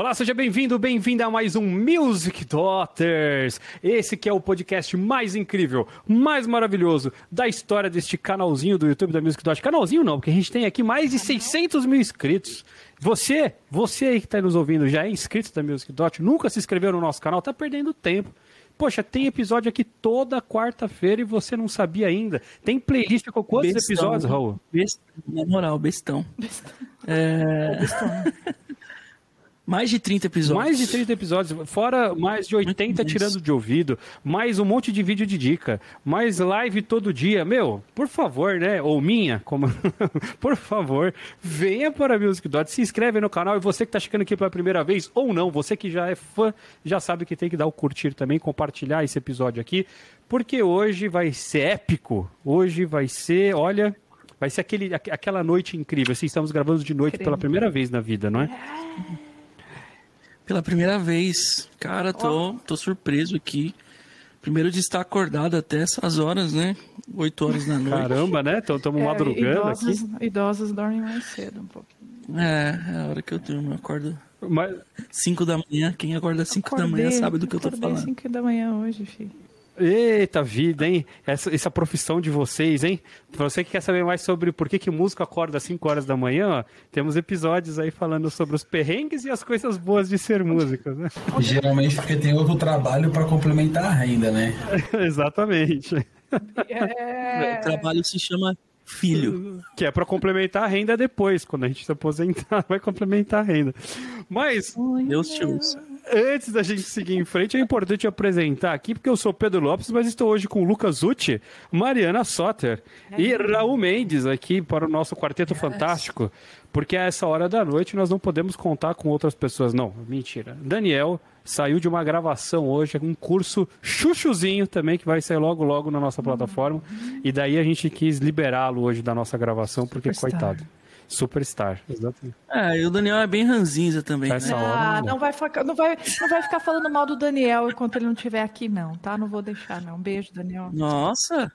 Olá, seja bem-vindo, bem-vinda a mais um Music Daughters. Esse que é o podcast mais incrível, mais maravilhoso da história deste canalzinho do YouTube da Music Daughters. Canalzinho não, porque a gente tem aqui mais de 600 mil inscritos. Você, você aí que está nos ouvindo, já é inscrito da Music Dot, nunca se inscreveu no nosso canal, tá perdendo tempo. Poxa, tem episódio aqui toda quarta-feira e você não sabia ainda. Tem playlist com quantos bestão, episódios, Raul? Bestão, na moral, bestão. bestão. É... bestão. Mais de 30 episódios. Mais de 30 episódios, fora mais de 80 tirando de ouvido, mais um monte de vídeo de dica, mais live todo dia. Meu, por favor, né? Ou minha, como. por favor, venha para a Music Dot, se inscreve no canal e você que está chegando aqui pela primeira vez, ou não, você que já é fã, já sabe que tem que dar o curtir também, compartilhar esse episódio aqui, porque hoje vai ser épico. Hoje vai ser, olha, vai ser aquele, aquela noite incrível. Assim, estamos gravando de noite pela primeira vez na vida, não é? Pela primeira vez. Cara, tô, tô surpreso aqui. Primeiro de estar acordado até essas horas, né? 8 horas da noite. Caramba, né? Estamos é, madrugando idosos, aqui. Idosos dormem mais cedo um pouquinho. É, é a hora que eu durmo. Eu acordo Mas... 5 da manhã. Quem acorda 5 da manhã sabe do que eu tô falando. Acordei 5 da manhã hoje, filho. Eita vida, hein? Essa, essa profissão de vocês, hein? Pra você que quer saber mais sobre por que, que músico acorda às 5 horas da manhã, ó, temos episódios aí falando sobre os perrengues e as coisas boas de ser músico, né? Geralmente porque tem outro trabalho para complementar a renda, né? Exatamente. É... O trabalho se chama filho. Que é para complementar a renda depois, quando a gente se aposentar, vai complementar a renda. Mas. Deus te ouça antes da gente seguir em frente, é importante apresentar aqui, porque eu sou Pedro Lopes, mas estou hoje com Lucas Uti, Mariana Soter é. e Raul Mendes aqui para o nosso Quarteto. Fantástico, porque a essa hora da noite nós não podemos contar com outras pessoas. Não, mentira. Daniel saiu de uma gravação hoje, um curso chuchuzinho também, que vai sair logo logo na nossa plataforma, uhum. e daí a gente quis liberá-lo hoje da nossa gravação, porque Superstar. coitado. Superstar, exatamente. Ah, e o Daniel é bem ranzinza também. Essa né? hora, ah, não, vai ficar, não, vai, não vai ficar falando mal do Daniel enquanto ele não estiver aqui, não, tá? Não vou deixar, não. Um beijo, Daniel. Nossa!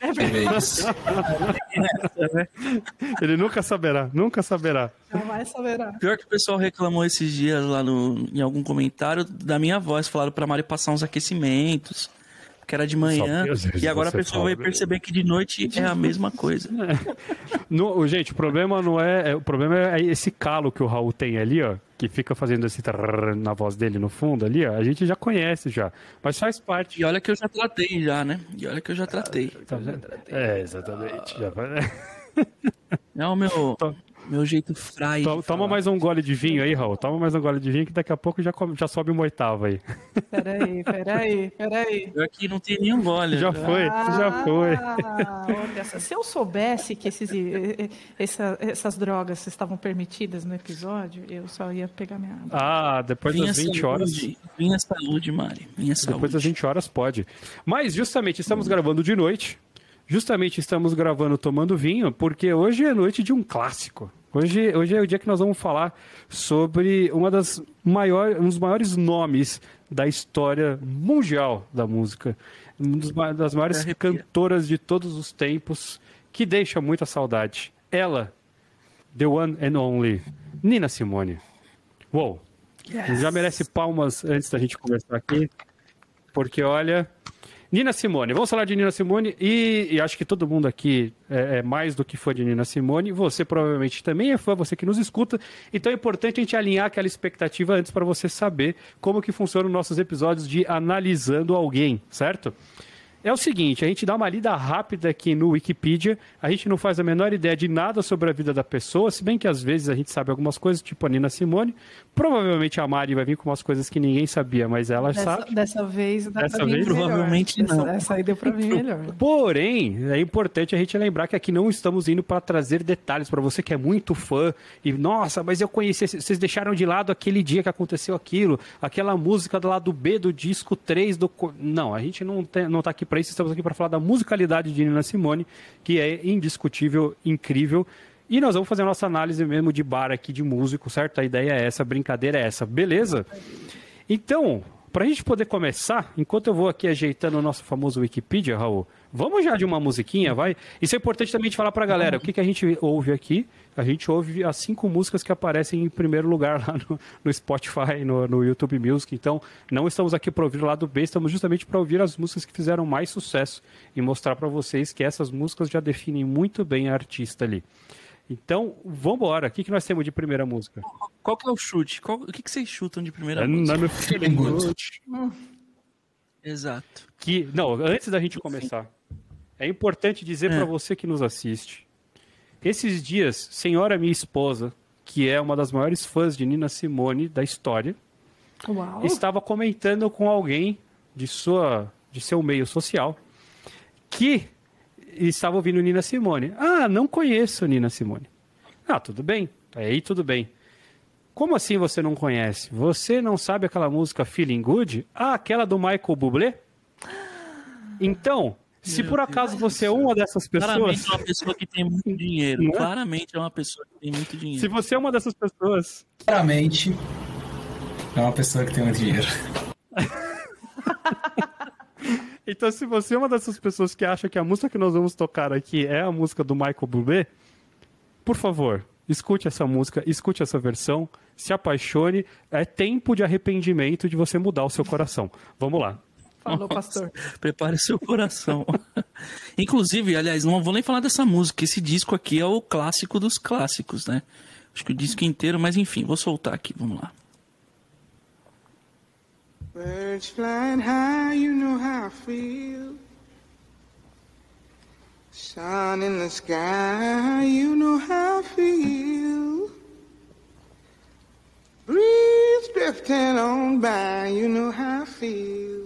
É verdade. ele nunca saberá, nunca saberá. Jamais saberá. Pior que o pessoal reclamou esses dias lá no, em algum comentário da minha voz. Falaram pra Mari passar uns aquecimentos que era de manhã, e agora a pessoa vai perceber que de noite é a mesma coisa. É. No, gente, o problema não é, é, O problema é esse calo que o Raul tem ali, ó. Que fica fazendo esse na voz dele no fundo ali, ó. A gente já conhece já. Mas faz parte. E olha que eu já tratei já, né? E olha que eu já tratei. Tá é, exatamente. Já... É o meu. Meu jeito frai. Toma, toma mais um gole de vinho aí, Raul. Toma mais um gole de vinho que daqui a pouco já, já sobe uma oitava aí. Peraí, peraí, peraí. Eu aqui não tem nenhum gole. Já foi, ah, já foi. Olha, se eu soubesse que esses, essa, essas drogas estavam permitidas no episódio, eu só ia pegar minha água. Ah, depois Vinha das 20 horas. Minha saúde, Mari. Minha saúde. Depois das 20 horas pode. Mas justamente estamos hum. gravando de noite. Justamente estamos gravando tomando vinho, porque hoje é noite de um clássico. Hoje, hoje é o dia que nós vamos falar sobre uma das maiores, um dos maiores nomes da história mundial da música. Uma das maiores cantoras de todos os tempos, que deixa muita saudade. Ela, The One and Only, Nina Simone. Uou! Yes. Já merece palmas antes da gente começar aqui, porque olha, Nina Simone, vamos falar de Nina Simone e, e acho que todo mundo aqui é, é, mais do que fã de Nina Simone. Você provavelmente também é fã, você que nos escuta. Então é importante a gente alinhar aquela expectativa antes para você saber como que funcionam nossos episódios de analisando alguém, certo? É o seguinte, a gente dá uma lida rápida aqui no Wikipedia, a gente não faz a menor ideia de nada sobre a vida da pessoa, se bem que às vezes a gente sabe algumas coisas, tipo a Nina Simone. Provavelmente a Mari vai vir com umas coisas que ninguém sabia, mas ela dessa, sabe. Dessa vez, dessa vez provavelmente melhor. não. Essa, aí deu pra mim melhor. Porém, é importante a gente lembrar que aqui não estamos indo para trazer detalhes para você que é muito fã e nossa, mas eu conheci, vocês deixaram de lado aquele dia que aconteceu aquilo, aquela música do lado B do disco 3 do Não, a gente não tem, não tá aqui para isso, estamos aqui para falar da musicalidade de Nina Simone, que é indiscutível, incrível. E nós vamos fazer a nossa análise mesmo de bar aqui de músico, certo? A ideia é essa, a brincadeira é essa, beleza? Então, para a gente poder começar, enquanto eu vou aqui ajeitando o nosso famoso Wikipedia, Raul, vamos já de uma musiquinha, vai? Isso é importante também de falar para a galera, o que, que a gente ouve aqui, a gente ouve as cinco músicas que aparecem em primeiro lugar lá no, no Spotify, no, no, YouTube Music. Então, não estamos aqui para ouvir o lado B, estamos justamente para ouvir as músicas que fizeram mais sucesso e mostrar para vocês que essas músicas já definem muito bem a artista ali. Então, vamos embora. O que, que nós temos de primeira música? Qual que é o chute? Qual, o que, que vocês chutam de primeira é, música? No feeling good. Exato. Que, não, antes da gente começar, é importante dizer é. para você que nos assiste esses dias, senhora minha esposa, que é uma das maiores fãs de Nina Simone da história, Uau. estava comentando com alguém de sua de seu meio social que estava ouvindo Nina Simone. Ah, não conheço Nina Simone. Ah, tudo bem. Aí tudo bem. Como assim você não conhece? Você não sabe aquela música Feeling Good? Ah, aquela do Michael Bublé? Então, se por acaso Deus você é uma dessas pessoas. Claramente é uma pessoa que tem muito dinheiro. É? Claramente é uma pessoa que tem muito dinheiro. Se você é uma dessas pessoas. Claramente é uma pessoa que tem muito dinheiro. então, se você é uma dessas pessoas que acha que a música que nós vamos tocar aqui é a música do Michael Bublé, por favor, escute essa música, escute essa versão, se apaixone. É tempo de arrependimento de você mudar o seu coração. Vamos lá. Falou, pastor. Prepare seu coração. Inclusive, aliás, não vou nem falar dessa música. Esse disco aqui é o clássico dos clássicos, né? Acho que o disco inteiro, mas enfim, vou soltar aqui. Vamos lá. Birds flying high, you know how I feel. Sun in the sky, you know how I feel. Breeze drifting on by, you know how I feel.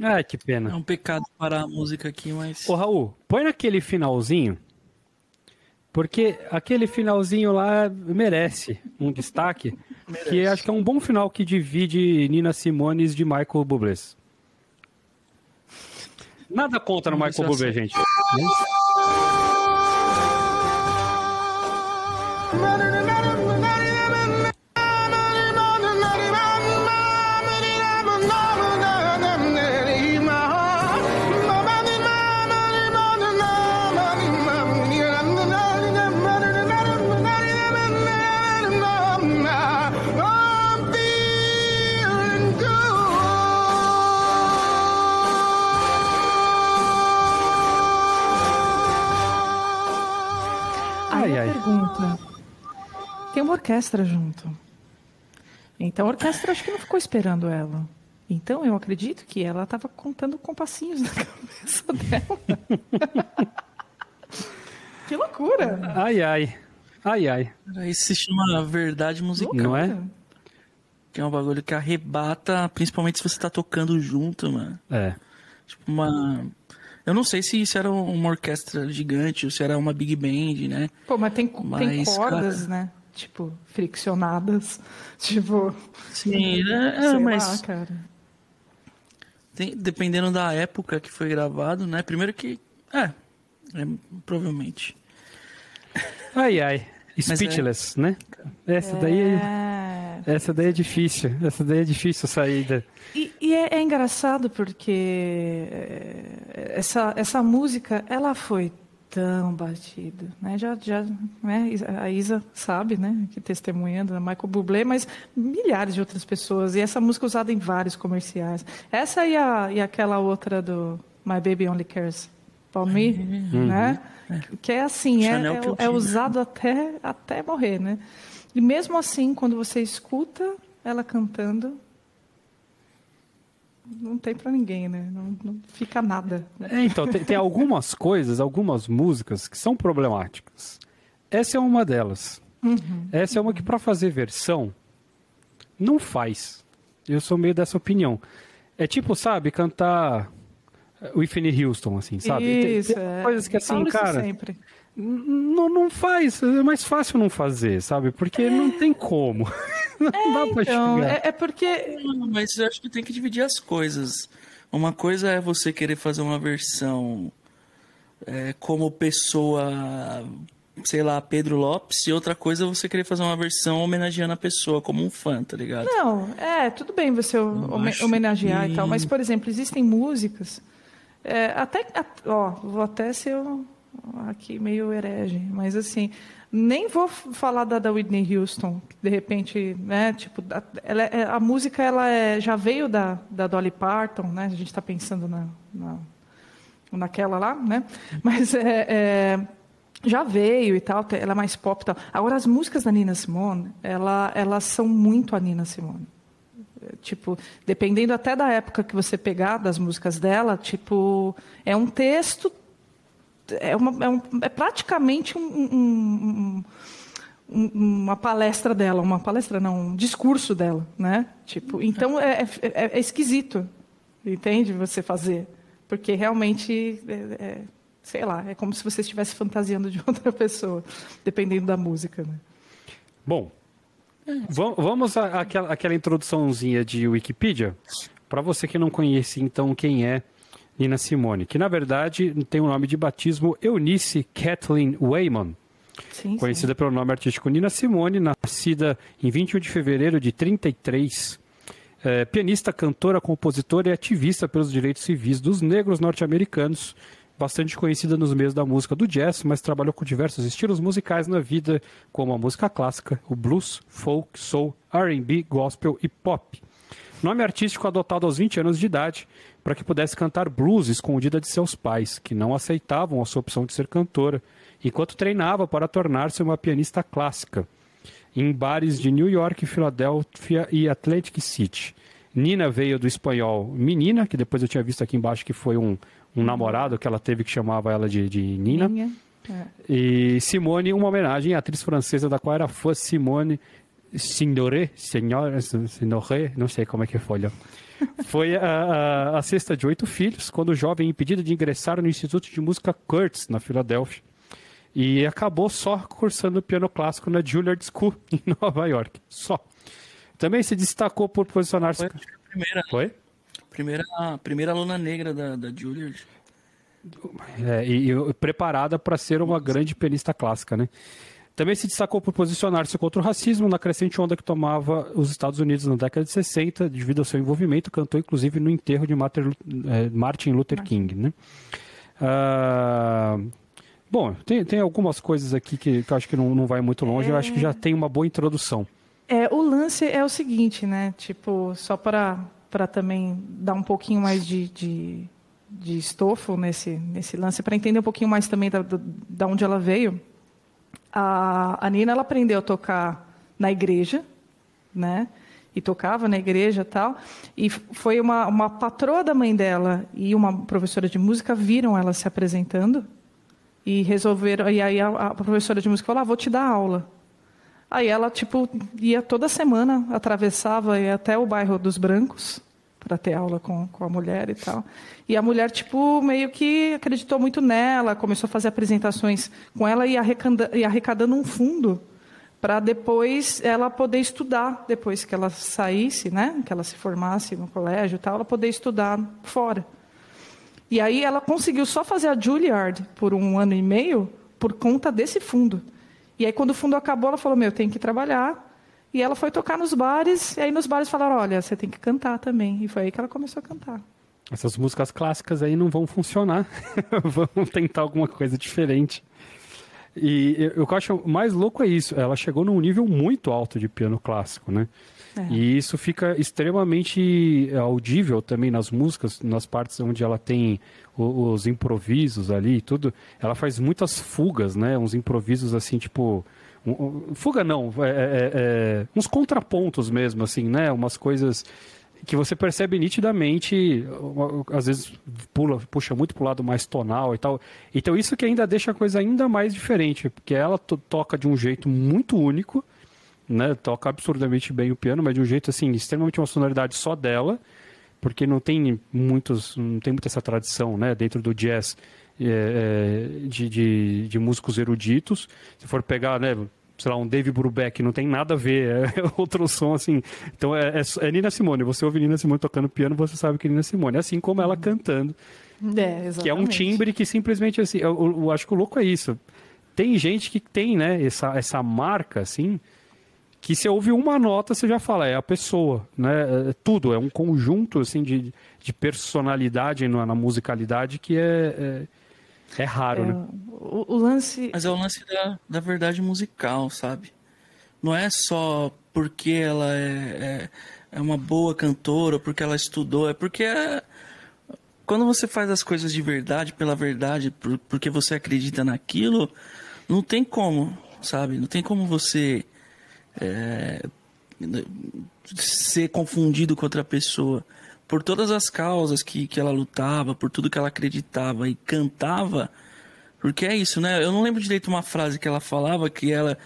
Ah, que pena. É um pecado parar a música aqui, mas. Ô, Raul, põe naquele finalzinho. Porque aquele finalzinho lá merece um destaque. merece. Que acho que é um bom final que divide Nina Simones de Michael Bublé. Nada contra no Michael Bublé, gente. Pergunta. Tem uma orquestra junto. Então a orquestra acho que não ficou esperando ela. Então eu acredito que ela estava contando compassinhos na cabeça dela. que loucura! Ai, ai. Ai, ai. Isso se chama verdade musical. Não é? Que é um bagulho que arrebata, principalmente se você tá tocando junto, mano. É. Tipo, uma eu não sei se isso era uma orquestra gigante ou se era uma big band, né? Pô, mas tem, mas, tem cordas, cara... né? Tipo, friccionadas. Tipo. Sim, é, é mas. Lá, cara. Tem, dependendo da época que foi gravado, né? Primeiro que. É, é provavelmente. Ai, ai. Speechless, é... né? Essa daí é... Essa daí é difícil. Essa daí é difícil saída. E, e é, é, engraçado porque é, essa, essa música, ela foi tão batida, né? Já, já, né? A Isa sabe, né? Que testemunhando, a Michael Bublé, mas milhares de outras pessoas. E essa música usada em vários comerciais. Essa e, a, e aquela outra do My Baby Only Cares Me, uhum. né? É. Que é assim, é, é, é, usado até, até morrer, né? E mesmo assim, quando você escuta ela cantando, não tem para ninguém, né? Não, não fica nada. Né? É, então, tem, tem algumas coisas, algumas músicas que são problemáticas. Essa é uma delas. Uhum. Essa é uma que, para fazer versão, não faz. Eu sou meio dessa opinião. É tipo, sabe, cantar Whitney Houston, assim, sabe? Isso, tem, tem é. coisas que assim, cara. Sempre. Não, não faz, é mais fácil não fazer, sabe? Porque é. não tem como. Não é, dá pra então, é, é, porque. Mas eu acho que tem que dividir as coisas. Uma coisa é você querer fazer uma versão é, como pessoa, sei lá, Pedro Lopes, e outra coisa é você querer fazer uma versão homenageando a pessoa, como um fã, tá ligado? Não, é, tudo bem você homenagear que... e tal, mas, por exemplo, existem músicas. É, até, ó, vou até ser aqui meio herege, mas assim, nem vou falar da, da Whitney Houston, que de repente, né, tipo, ela, é, a música ela é, já veio da, da Dolly Parton, né, a gente está pensando na, na, naquela lá, né, mas é, é, já veio e tal, ela é mais pop e tal. Agora, as músicas da Nina Simone, ela, elas são muito a Nina Simone. Tipo, dependendo até da época que você pegar das músicas dela, tipo, é um texto é, uma, é, um, é praticamente um, um, uma palestra dela, uma palestra não, um discurso dela, né? Tipo, então é, é, é, é esquisito, entende? Você fazer, porque realmente é, é, sei lá, é como se você estivesse fantasiando de outra pessoa, dependendo da música, né? Bom, vamos àquela, àquela introduçãozinha de Wikipedia. Para você que não conhece, então, quem é Nina Simone, que na verdade tem o nome de batismo Eunice Kathleen Wayman. Sim, conhecida sim. pelo nome artístico Nina Simone, nascida em 21 de fevereiro de 33. É, pianista, cantora, compositora e ativista pelos direitos civis dos negros norte-americanos, bastante conhecida nos meios da música do jazz, mas trabalhou com diversos estilos musicais na vida, como a música clássica, o blues, folk, soul, R&B, gospel e pop. Nome artístico adotado aos 20 anos de idade, para que pudesse cantar blues escondida de seus pais, que não aceitavam a sua opção de ser cantora, enquanto treinava para tornar-se uma pianista clássica, em bares de New York, Filadélfia e Atlantic City. Nina veio do espanhol Menina, que depois eu tinha visto aqui embaixo que foi um, um namorado que ela teve que chamava ela de, de Nina. É. E Simone, uma homenagem à atriz francesa da qual era fã Simone Signoret, Senhor, Signoret, não sei como é que foi. Foi a, a, a, sexta de oito filhos, quando o jovem impedido de ingressar no Instituto de Música Curtis, na Filadélfia. E acabou só cursando piano clássico na Juilliard School, em Nova York. Só. Também se destacou por posicionar-se... Foi a primeira, Foi? Primeira, primeira aluna negra da, da Juilliard. É, e, e preparada para ser uma grande pianista clássica, né? Também se destacou por posicionar-se contra o racismo na crescente onda que tomava os Estados Unidos na década de 60, devido ao seu envolvimento, cantou inclusive no enterro de Martin Luther King. Né? Ah, bom, tem, tem algumas coisas aqui que, que eu acho que não, não vai muito longe, é... eu acho que já tem uma boa introdução. É, o lance é o seguinte, né? Tipo, só para também dar um pouquinho mais de, de, de estofo nesse, nesse lance, para entender um pouquinho mais também da, da, onde ela veio a, a Nina ela aprendeu a tocar na igreja, né? E tocava na igreja tal. E foi uma, uma patroa da mãe dela e uma professora de música viram ela se apresentando e resolveram. E aí a, a professora de música falou: ah, vou te dar aula. Aí ela, tipo, ia toda semana, atravessava até o bairro dos Brancos, para ter aula com, com a mulher e tal. E a mulher, tipo, meio que acreditou muito nela, começou a fazer apresentações com ela e, arrecada, e arrecadando um fundo para depois ela poder estudar, depois que ela saísse, né, que ela se formasse no colégio e tal, ela poder estudar fora. E aí ela conseguiu só fazer a Juilliard por um ano e meio por conta desse fundo. E aí quando o fundo acabou, ela falou: "Meu, tem que trabalhar, e ela foi tocar nos bares, e aí nos bares falaram: olha, você tem que cantar também. E foi aí que ela começou a cantar. Essas músicas clássicas aí não vão funcionar. Vamos tentar alguma coisa diferente. E o que eu acho mais louco é isso. Ela chegou num nível muito alto de piano clássico, né? É. E isso fica extremamente audível também nas músicas, nas partes onde ela tem os improvisos ali e tudo. Ela faz muitas fugas, né? Uns improvisos assim, tipo fuga não, é, é, é, uns contrapontos mesmo, assim, né? Umas coisas que você percebe nitidamente, às vezes pula, puxa muito para o lado mais tonal e tal. Então isso que ainda deixa a coisa ainda mais diferente, porque ela toca de um jeito muito único, né? Toca absurdamente bem o piano, mas de um jeito assim, extremamente uma sonoridade só dela. porque não tem muitos, não tem muita essa tradição, né, dentro do jazz é, é, de, de, de, músicos eruditos. Se for pegar, né, sei lá, um Dave Brubeck, não tem nada a ver, é outro som assim. Então é, é, é, Nina Simone. Você ouve Nina Simone tocando piano, você sabe que é Nina Simone. Assim como ela cantando. É, que é um timbre que simplesmente assim. Eu, eu, acho que o louco é isso. Tem gente que tem, né, essa, essa marca, assim, que se ouve uma nota, você já fala, é a pessoa, né? É tudo, é um conjunto, assim, de, de personalidade na, na musicalidade que é, é é raro, é, né? O, o, lance. Mas é o lance da, da verdade musical, sabe? Não é só porque ela é, é, é uma boa cantora, ou porque ela estudou, é porque é, quando você faz as coisas de verdade, pela verdade, por, porque você acredita naquilo, não tem como, sabe? Não tem como você é, ser confundido com outra pessoa por todas as causas que, que ela lutava, por tudo que ela acreditava e cantava, porque é isso, né? Eu não lembro direito uma frase que ela falava que ela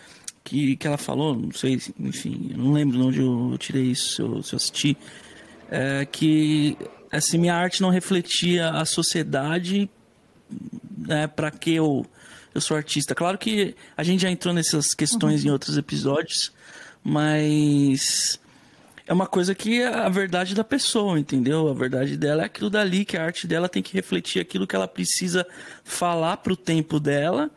que, que ela falou, não sei, enfim, eu não lembro de onde eu tirei isso, se eu, se eu assisti, é, que assim, minha arte não refletia a sociedade né, para que eu, eu sou artista. Claro que a gente já entrou nessas questões uhum. em outros episódios, mas é uma coisa que é a verdade da pessoa, entendeu? A verdade dela é aquilo dali, que a arte dela tem que refletir aquilo que ela precisa falar pro tempo dela.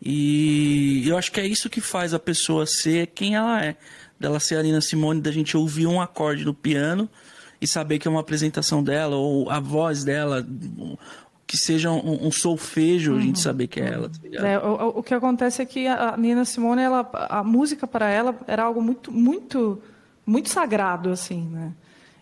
E eu acho que é isso que faz a pessoa ser quem ela é. Dela ser a Nina Simone, da gente ouvir um acorde no piano e saber que é uma apresentação dela, ou a voz dela, que seja um, um solfejo, uhum. a gente uhum. saber que é ela. Tá é, o, o, que acontece é que a Nina Simone, ela, a música para ela era algo muito, muito muito sagrado, assim, né?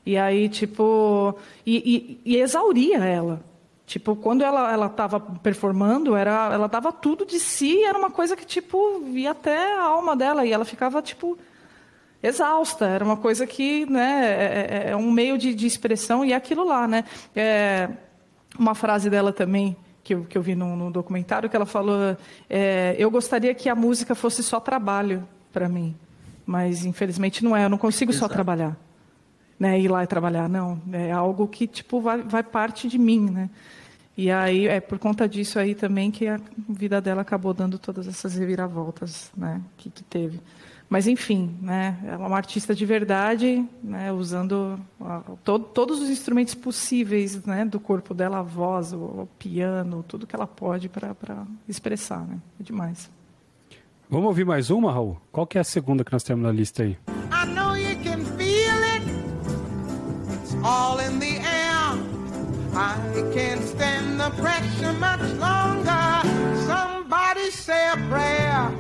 E aí, tipo, e, e, e exauria ela. Tipo, quando ela ela estava performando, era, ela dava tudo de si, era uma coisa que tipo ia até a alma dela e ela ficava tipo exausta. Era uma coisa que, né, é, é, é um meio de, de, expressão e é aquilo lá, né? É, uma frase dela também que eu, que eu vi no, no documentário que ela falou: é, eu gostaria que a música fosse só trabalho para mim. Mas infelizmente não é, eu não consigo Exato. só trabalhar. Né, ir lá e trabalhar, não. É algo que tipo vai, vai parte de mim, né? E aí é por conta disso aí também que a vida dela acabou dando todas essas reviravoltas, né, que, que teve. Mas enfim, né, ela é uma artista de verdade, né, usando a, todo, todos os instrumentos possíveis, né, do corpo dela, a voz, o, o piano, tudo que ela pode para expressar, né? É demais. Vamos ouvir mais uma, Raul? Qual que é a segunda que nós temos na lista aí? I know you can feel it. It's all in the air. I can't stand the pressure much longer. Somebody say a prayer.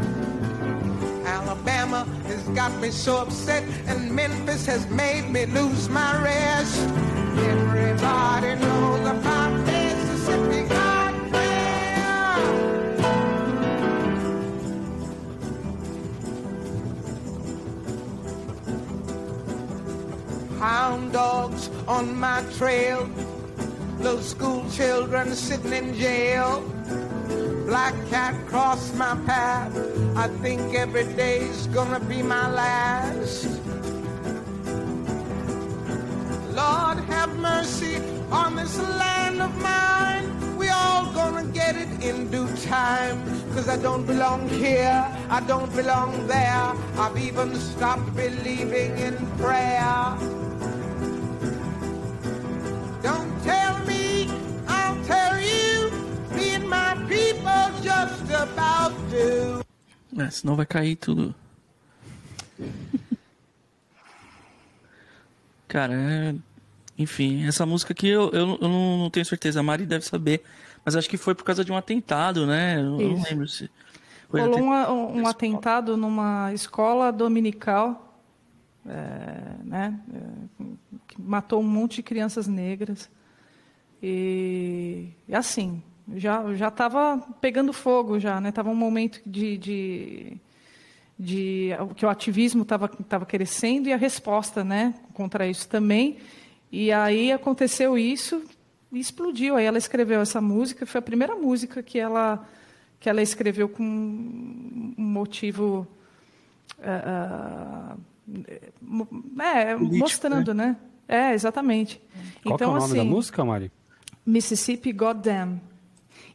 Alabama has got me so upset, and Memphis has made me lose my rest. Everybody knows about hound dogs on my trail, little school children sitting in jail. Black cat crossed my path. I think every day's gonna be my last. Lord, have mercy on this land of mine. We all gonna get it in due time. Cause I don't belong here, I don't belong there. I've even stopped believing in prayer. Don't tell me, I'll tell you. Me and my people just about to. É, senão vai cair tudo. Cara, é... enfim, essa música aqui eu, eu, eu, não tenho certeza. A Mari deve saber. Mas acho que foi por causa de um atentado, né? Eu não lembro se. Rolou um, um atentado numa escola dominical, é, né? É, que matou um monte de crianças negras. E, e assim, já já estava pegando fogo já, né? Tava um momento de, de, de que o ativismo estava tava crescendo e a resposta, né, contra isso também. E aí aconteceu isso e explodiu. Aí ela escreveu essa música, foi a primeira música que ela que ela escreveu com um motivo uh, é, mostrando, né? né? É, exatamente. Qual então, é o nome assim, da música, Mari? Mississippi Goddamn.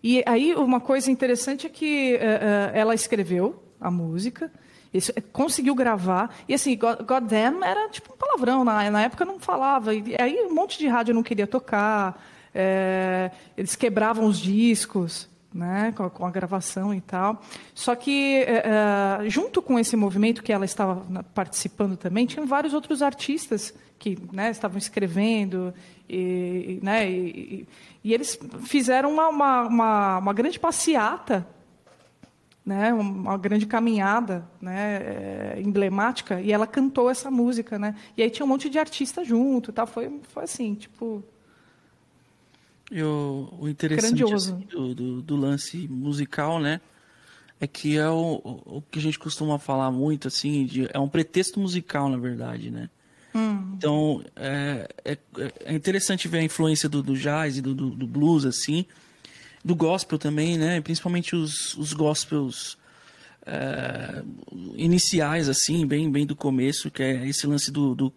E aí uma coisa interessante é que uh, uh, ela escreveu a música, isso, conseguiu gravar, e assim, God, Goddamn era tipo um palavrão, na, na época não falava, e aí um monte de rádio não queria tocar, é, eles quebravam os discos, né, com a, gravação e tal. Só que, é, junto com esse movimento que ela estava participando também, tinham vários outros artistas que né, estavam escrevendo, e, né, e, e eles fizeram uma, uma, uma, uma grande passeata né, uma grande caminhada né, é, emblemática, e ela cantou essa música. Né? E aí tinha um monte de artista junto. Tal. Foi, foi assim, tipo. E o, o interessante assim, do, do, do, lance musical, né? É que é o, o que a gente costuma falar muito, assim, de, é um pretexto musical, na verdade, né? Hum. Então, é, é, é, interessante ver a influência do, do jazz e do, do, do blues, assim, do gospel também, né? Principalmente os, os gospels é, iniciais, assim, bem, bem do começo, que é esse lance do, do,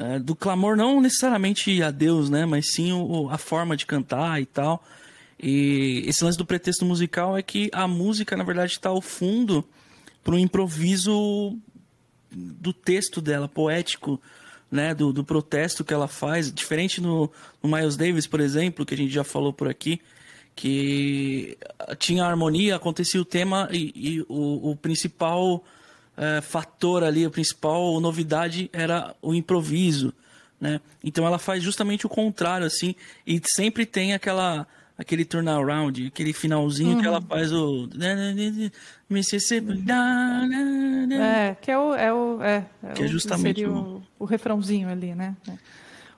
é, do clamor, não necessariamente a Deus, né? Mas sim o, a forma de cantar e tal. E esse lance do pretexto musical é que a música, na verdade, está ao fundo para um improviso do texto dela, poético, né, do, do protesto que ela faz, diferente no, no Miles Davis, por exemplo, que a gente já falou por aqui, que tinha harmonia, acontecia o tema e, e o, o, principal é, fator ali, a principal novidade era o improviso, né? Então ela faz justamente o contrário, assim, e sempre tem aquela aquele turnaround, aquele finalzinho uhum. que ela uhum. faz o Mississippi, é que é o é o é, é que é justamente o, o, o refrãozinho ali, né?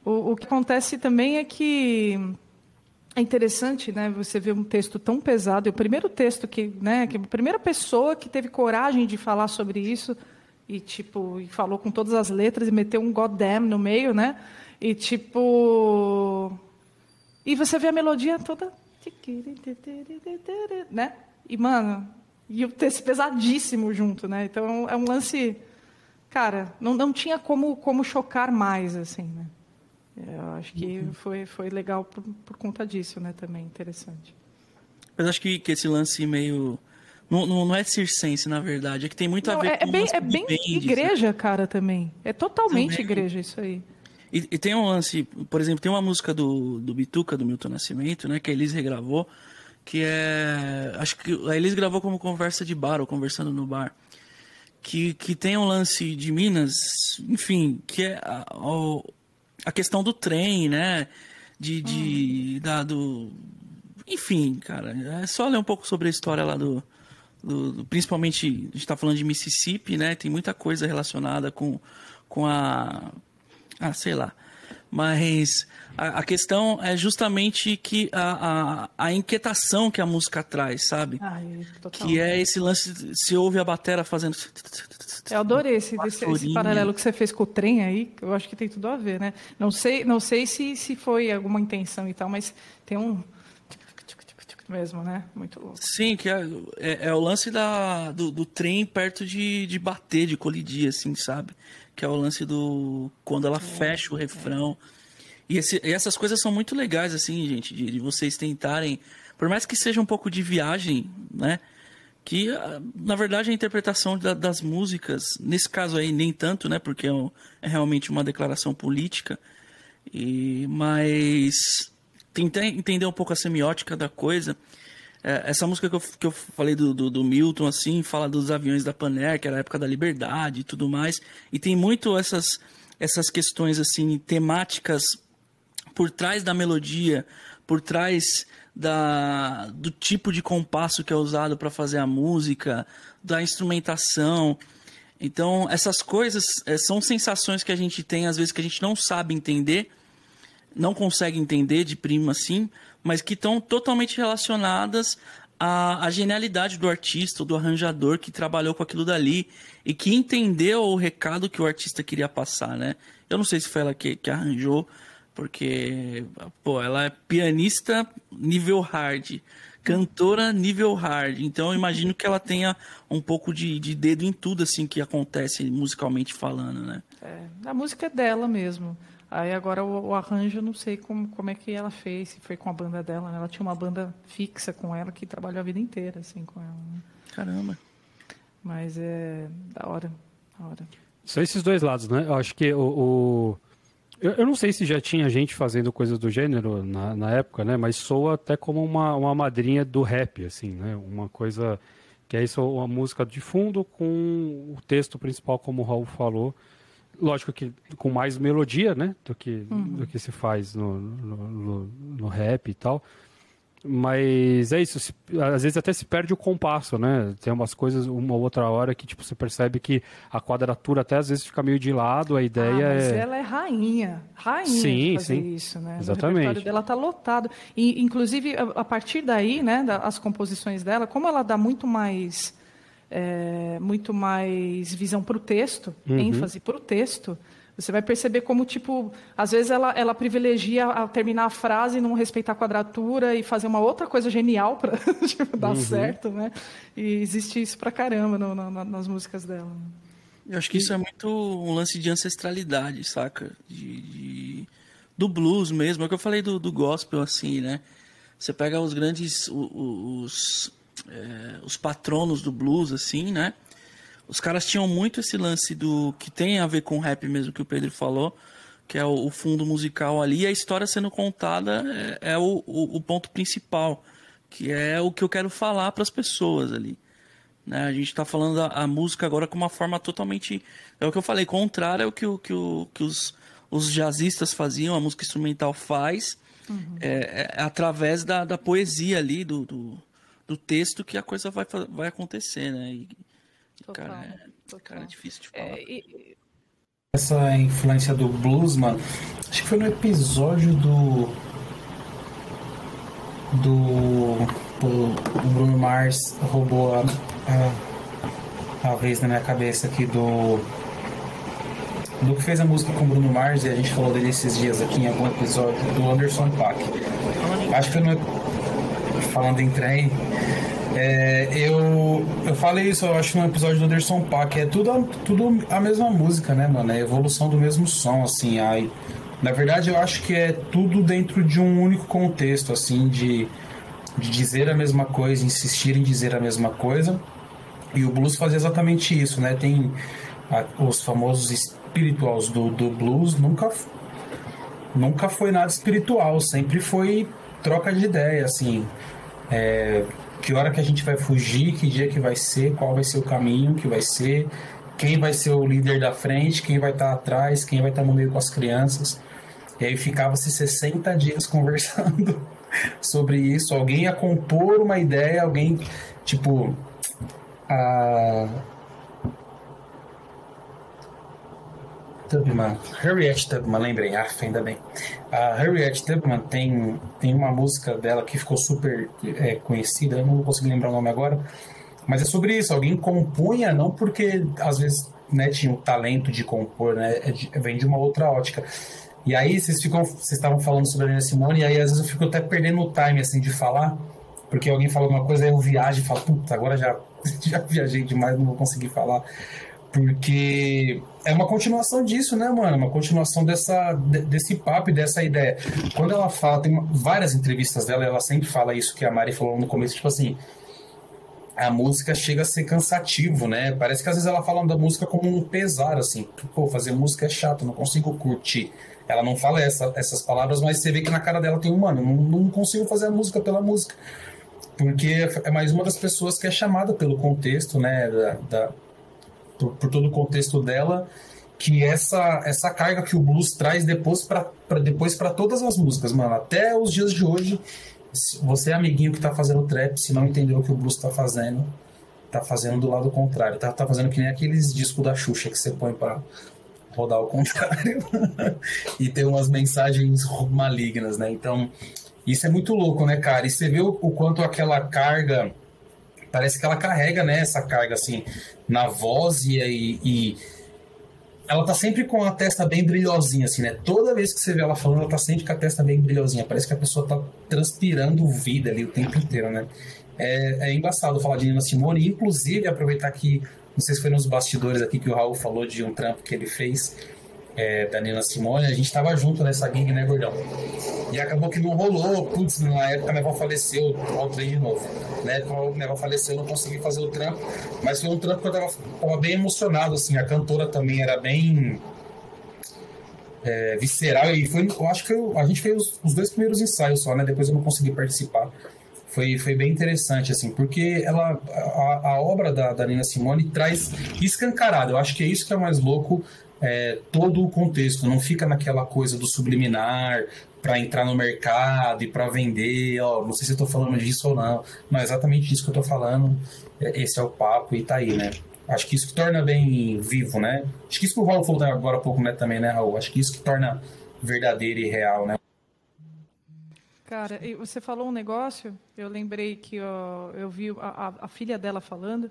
O, o que acontece também é que é interessante, né, você ver um texto tão pesado. o primeiro texto que, né, que a primeira pessoa que teve coragem de falar sobre isso e tipo, e falou com todas as letras e meteu um goddamn no meio, né? E tipo, e você vê a melodia toda, né? E mano, e o texto pesadíssimo junto, né? Então é um lance, cara, não, não tinha como como chocar mais assim, né? Eu acho que uhum. foi, foi legal por, por conta disso, né? Também interessante. Mas acho que, que esse lance meio. Não, não, não é circense, na verdade. É que tem muito não, a ver é, com. É bem, é bem igreja, cara, também. É totalmente também. igreja isso aí. E, e, tem um lance, por exemplo, tem uma música do, do Bituca, do Milton Nascimento, né? Que a Elis regravou, que é. Acho que a Elis gravou como conversa de bar, ou conversando no bar. Que, que tem um lance de Minas, enfim, que é. A, a, questão do trem, né? De, de da, do, enfim, cara, é só ler um pouco sobre a história lá do, do, do principalmente a gente está falando de Mississippi, né? Tem muita coisa relacionada com, com a, ah, sei lá. Mas a, a questão é justamente que a, a, a, inquietação que a música traz, sabe? Ai, que é esse lance, se ouve a batera fazendo eu adorei esse, esse, esse, paralelo que você fez com o trem aí, eu acho que tem tudo a ver, né? Não sei, não sei se, se foi alguma intenção e tal, mas tem um mesmo, né? Muito louco. Sim, que é, é, é o lance da, do, do, trem perto de, de bater, de colidir, assim, sabe? Que é o lance do. quando ela é, fecha o refrão. E, esse, e, essas coisas são muito legais, assim, gente, de, de, vocês tentarem. Por mais que seja um pouco de viagem, né? que ah, na verdade a interpretação da, das músicas nesse caso aí nem tanto né porque é, um, é realmente uma declaração política e mas tentar entender um pouco a semiótica da coisa é, essa música que eu, que eu falei do, do, do, Milton assim fala dos aviões da Paner que era a época da liberdade e tudo mais e tem muito essas essas questões assim temáticas por trás da melodia por trás da, do tipo de compasso que é usado para fazer a música, da instrumentação. Então, essas coisas é, são sensações que a gente tem, às vezes, que a gente não sabe entender, não consegue entender de prima assim, mas que estão totalmente relacionadas à, à, genialidade do artista, do arranjador que trabalhou com aquilo dali e que entendeu o recado que o artista queria passar, né? Eu não sei se foi ela que, que arranjou, porque, pô, ela é pianista nível hard. cantora nível hard. Então eu imagino que ela tenha um pouco de, de dedo em tudo assim que acontece musicalmente falando, né? É, a música é dela mesmo. Aí agora o, o, arranjo não sei como, como é que ela fez, se foi com a banda dela, né? Ela tinha uma banda fixa com ela que trabalhou a vida inteira assim com ela. Né? Caramba. Mas é da hora, da hora. São esses dois lados, né? Eu acho que o, o... Eu, eu, não sei se já tinha gente fazendo coisas do gênero na, na época, né? Mas soa até como uma, uma madrinha do rap, assim, né? Uma coisa que é isso, uma música de fundo com o texto principal, como o Raul falou. Lógico que com mais melodia, né? Do que, uhum. do que se faz no, no, no, no rap e tal. Mas é isso, se, às vezes até se perde o compasso, né? Tem umas coisas, uma outra hora que tipo, você percebe que a quadratura até às vezes fica meio de lado, a ideia ah, mas é. ela é rainha, rainha sim, fazer sim. isso, né? Exatamente. O dela tá lotado. E, inclusive, a, a partir daí, né, as composições dela, como ela dá muito mais. É, muito mais visão para o texto, uhum. ênfase para o texto, você vai perceber como, tipo, às vezes ela, ela privilegia a terminar a frase e não respeitar a quadratura e fazer uma outra coisa genial para tipo, dar uhum. certo, né? E existe isso pra caramba no, no, nas músicas dela. Eu acho que isso é muito um lance de ancestralidade, saca? De, de... do blues mesmo. É o que eu falei do, do gospel, assim, né? Você pega os grandes, os, os, é, os patronos do blues, assim, né? os caras tinham muito esse lance do que tem a ver com rap mesmo que o Pedro falou, que é o, o fundo musical ali, e a história sendo contada é, é o, o, o, ponto principal, que é o que eu quero falar para as pessoas ali. Né? A gente está falando a, a, música agora com uma forma totalmente, é o que eu falei, contrária ao que, o, que, o, que os, os jazzistas faziam, a música instrumental faz, uhum. é, é, através da, da poesia ali, do, do, do, texto que a coisa vai, vai acontecer, né? E, Total, cara, é, total. cara, é difícil de falar. É, e... Essa influência do blues, mano, acho que foi no episódio do. Do. O Bruno Mars roubou a, a, a vez na minha cabeça aqui do. Do que fez a música com o Bruno Mars e a gente falou dele esses dias aqui em algum episódio do Anderson Paak. Acho que foi no. Falando em trem, é, eu, eu falei isso, eu acho, no episódio do Anderson Paak. É tudo, tudo a mesma música, né, mano? É a evolução do mesmo som, assim. Aí, na verdade, eu acho que é tudo dentro de um único contexto, assim, de, de dizer a mesma coisa, insistir em dizer a mesma coisa. E o blues faz exatamente isso, né? Tem a, os famosos espirituals do, do blues, nunca, nunca foi nada espiritual, sempre foi troca de ideia, assim. É, que hora que a gente vai fugir, que dia que vai ser, qual vai ser o caminho que vai ser, quem vai ser o líder da frente, quem vai estar tá atrás, quem vai estar tá no meio com as crianças. E aí ficava-se 60 dias conversando sobre isso. Alguém ia compor uma ideia, alguém, tipo, a, Tubman, Harriet Tubman, lembrei, ah, ainda bem. A Harriet Tubman tem, tem uma música dela que ficou super é, conhecida, eu não conseguir lembrar o nome agora, mas é sobre isso, alguém compunha, não porque às vezes né, tinha o talento de compor, né, é vem de uma outra ótica. E aí vocês ficam, vocês estavam falando sobre a Nina Simone, e aí às vezes eu fico até perdendo o time assim de falar, porque alguém fala alguma coisa, aí eu viajo e falo, puta, agora já, já viajei demais, não vou conseguir falar. Porque é uma continuação disso, né, mano? Uma continuação dessa, desse papo dessa ideia. Quando ela fala, tem várias entrevistas dela, ela sempre fala isso que a Mari falou no começo, tipo assim, a música chega a ser cansativo, né? Parece que às vezes ela fala da música como um pesar, assim. Pô, fazer música é chato, não consigo curtir. Ela não fala essa, essas palavras, mas você vê que na cara dela tem um, mano, não, não consigo fazer a música pela música. Porque é mais uma das pessoas que é chamada pelo contexto, né, da, da por, por todo o contexto dela, que essa essa carga que o blues traz depois para depois para todas as músicas, mano, até os dias de hoje, você é amiguinho que tá fazendo trap, se não entendeu o que o blues tá fazendo, tá fazendo do lado contrário, tá, tá fazendo que nem aqueles discos da Xuxa que você põe para rodar ao contrário e ter umas mensagens malignas, né? Então, isso é muito louco, né, cara? E você vê o, o quanto aquela carga parece que ela carrega né, essa carga assim na voz e, e, ela tá sempre com a testa bem brilhosinha, assim, né? Toda vez que você vê ela falando, ela tá sempre com a testa bem brilhosinha. Parece que a pessoa tá transpirando vida ali o tempo inteiro, né? É, é embaçado falar de Nina Simone, inclusive aproveitar que, não sei se foi nos bastidores aqui que o Raul falou de um trampo que ele fez é, da Nina Simone, a gente tava junto nessa gig, né, Gordão? E acabou que não rolou, putz, na época minha avó faleceu, voltei de novo. Na época minha avó faleceu, eu não consegui fazer o trampo, mas foi um trampo que eu tava, tava bem emocionado, assim, a cantora também era bem é, visceral, e foi, eu acho que eu, a gente fez os, os, dois primeiros ensaios só, né, depois eu não consegui participar. Foi, foi bem interessante, assim, porque ela, a, a obra da, da Nina Simone traz escancarado, eu acho que é isso que é mais louco é, todo o contexto, não fica naquela coisa do subliminar para entrar no mercado e para vender, ó, não sei se eu tô falando disso ou não, mas é exatamente isso que eu tô falando, é, esse é o papo e tá aí, né? Acho que isso que torna bem vivo, né? Acho que isso que o Raul falou agora há pouco, né, também, né, Raul? Acho que isso que torna verdadeiro e real, né? Cara, você falou um negócio, eu lembrei que ó, eu vi a, a filha dela falando,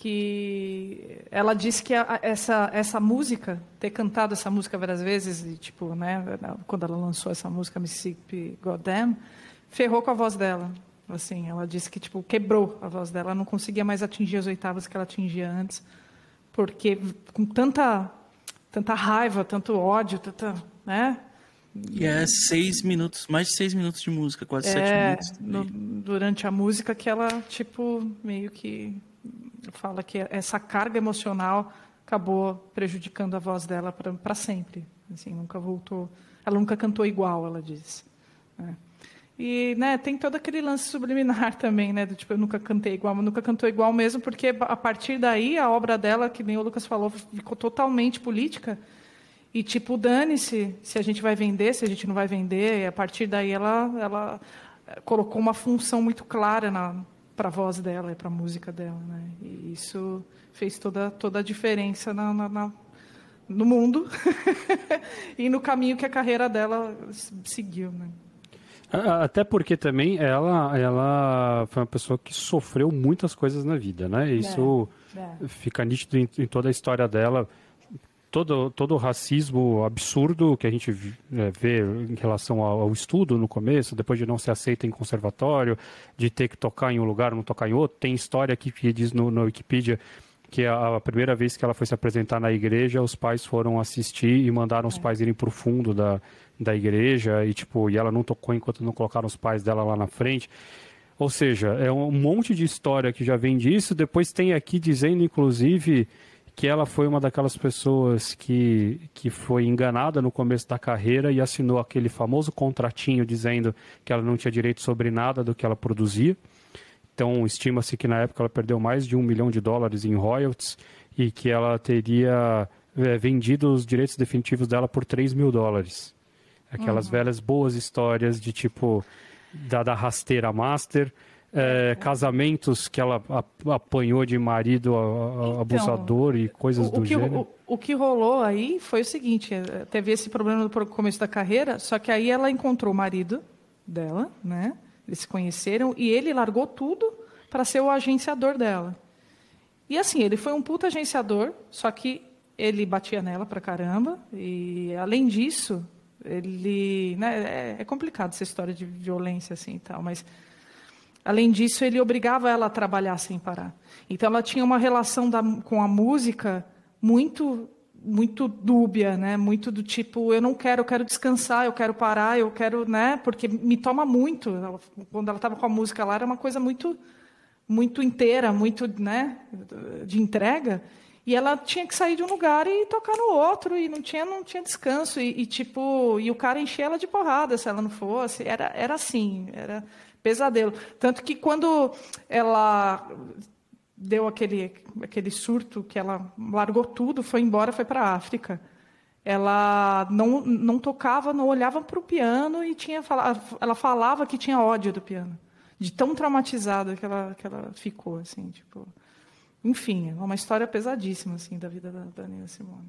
que ela disse que a, essa essa música ter cantado essa música várias vezes e tipo né quando ela lançou essa música Mississippi Goddamn ferrou com a voz dela assim ela disse que tipo quebrou a voz dela ela não conseguia mais atingir as oitavas que ela atingia antes porque com tanta tanta raiva tanto ódio tanta né e é seis minutos, mais de seis minutos de música, quase é, sete minutos. No, durante a música que ela, tipo, meio que fala que essa carga emocional acabou prejudicando a voz dela para sempre. Assim, nunca voltou. Ela nunca cantou igual, ela diz. Né? E né, tem todo aquele lance subliminar também, né? Do tipo, eu nunca cantei igual, mas nunca cantou igual mesmo, porque a partir daí a obra dela, que nem o Lucas falou, ficou totalmente política. E tipo, dane-se se a gente vai vender, se a gente não vai vender. E a partir daí ela, ela colocou uma função muito clara na, para a voz dela e para a música dela, né? E isso fez toda toda a diferença na, na, na no mundo e no caminho que a carreira dela seguiu, né? Até porque também ela, ela foi uma pessoa que sofreu muitas coisas na vida, né? Isso é, é. fica nítido em, em, toda a história dela todo, todo o racismo absurdo que a gente é, vê em relação ao, estudo no começo, depois de não ser aceita em conservatório, de ter que tocar em um lugar, não tocar em outro. Tem história aqui que diz no, no Wikipedia que a, a, primeira vez que ela foi se apresentar na igreja, os pais foram assistir e mandaram os é. pais irem para o fundo da, da igreja e tipo, e ela não tocou enquanto não colocaram os pais dela lá na frente. Ou seja, é um monte de história que já vem disso. Depois tem aqui dizendo, inclusive, que ela foi uma daquelas pessoas que, que foi enganada no começo da carreira e assinou aquele famoso contratinho dizendo que ela não tinha direito sobre nada do que ela produzia. Então, estima-se que na época ela perdeu mais de um milhão de dólares em royalties e que ela teria é, vendido os direitos definitivos dela por 3 mil dólares. Aquelas uhum. velhas boas histórias de tipo da, da rasteira master é, casamentos que ela apanhou de marido então, abusador e coisas o, do que, gênero? O, o, que rolou aí foi o seguinte: é, teve esse problema no começo da carreira, só que aí ela encontrou o marido dela, né? Eles se conheceram e ele largou tudo para ser o agenciador dela. E assim, ele foi um puta agenciador, só que ele batia nela pra caramba e além disso, ele, né, é, é complicado essa história de violência assim e tal, mas Além disso, ele obrigava ela a trabalhar sem parar. Então, ela tinha uma relação da, com a música muito muito dúbia, né? Muito do tipo, eu não quero, eu quero descansar, eu quero parar, eu quero, né? Porque me toma muito. Ela, quando ela estava com a música lá, era uma coisa muito muito inteira, muito, né, de entrega. E ela tinha que sair de um lugar e tocar no outro, e não tinha, não tinha descanso. E, e tipo, e o cara enchia ela de porrada se ela não fosse. Era, era assim, era Pesadelo. Tanto que quando ela deu aquele, aquele surto, que ela largou tudo, foi embora, foi para a África. Ela não, não tocava, não olhava para o piano e tinha ela falava que tinha ódio do piano, de tão traumatizada que ela, que ela ficou, assim, tipo. Enfim, é uma história pesadíssima assim da vida da, da Nina Simone.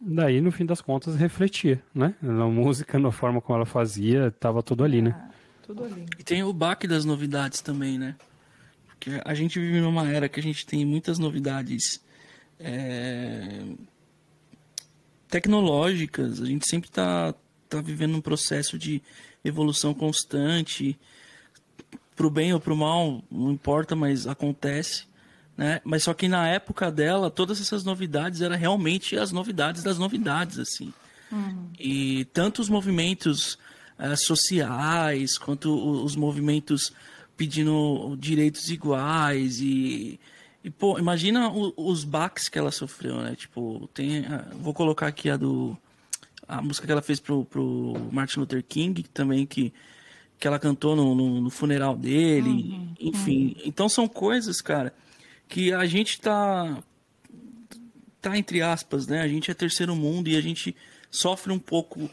Daí, no fim das contas, refletia, né? Na música, na forma como ela fazia, estava tudo ali, né? Tudo ali. E tem o baque das novidades também, né? Porque a gente vive numa era que a gente tem muitas novidades é... tecnológicas. A gente sempre está tá vivendo um processo de evolução constante. Para o bem ou para o mal, não importa, mas acontece. Né? Mas só que na época dela, todas essas novidades eram realmente as novidades das novidades, assim. Uhum. E tanto os movimentos uh, sociais, quanto os movimentos pedindo direitos iguais e, e pô, imagina o, os baques que ela sofreu, né? Tipo, tem, vou colocar aqui a do a música que ela fez pro, pro Martin Luther King também que que ela cantou no, no, no funeral dele, uhum, enfim. Uhum. Então são coisas, cara, que a gente tá tá entre aspas, né? A gente é terceiro mundo e a gente sofre um pouco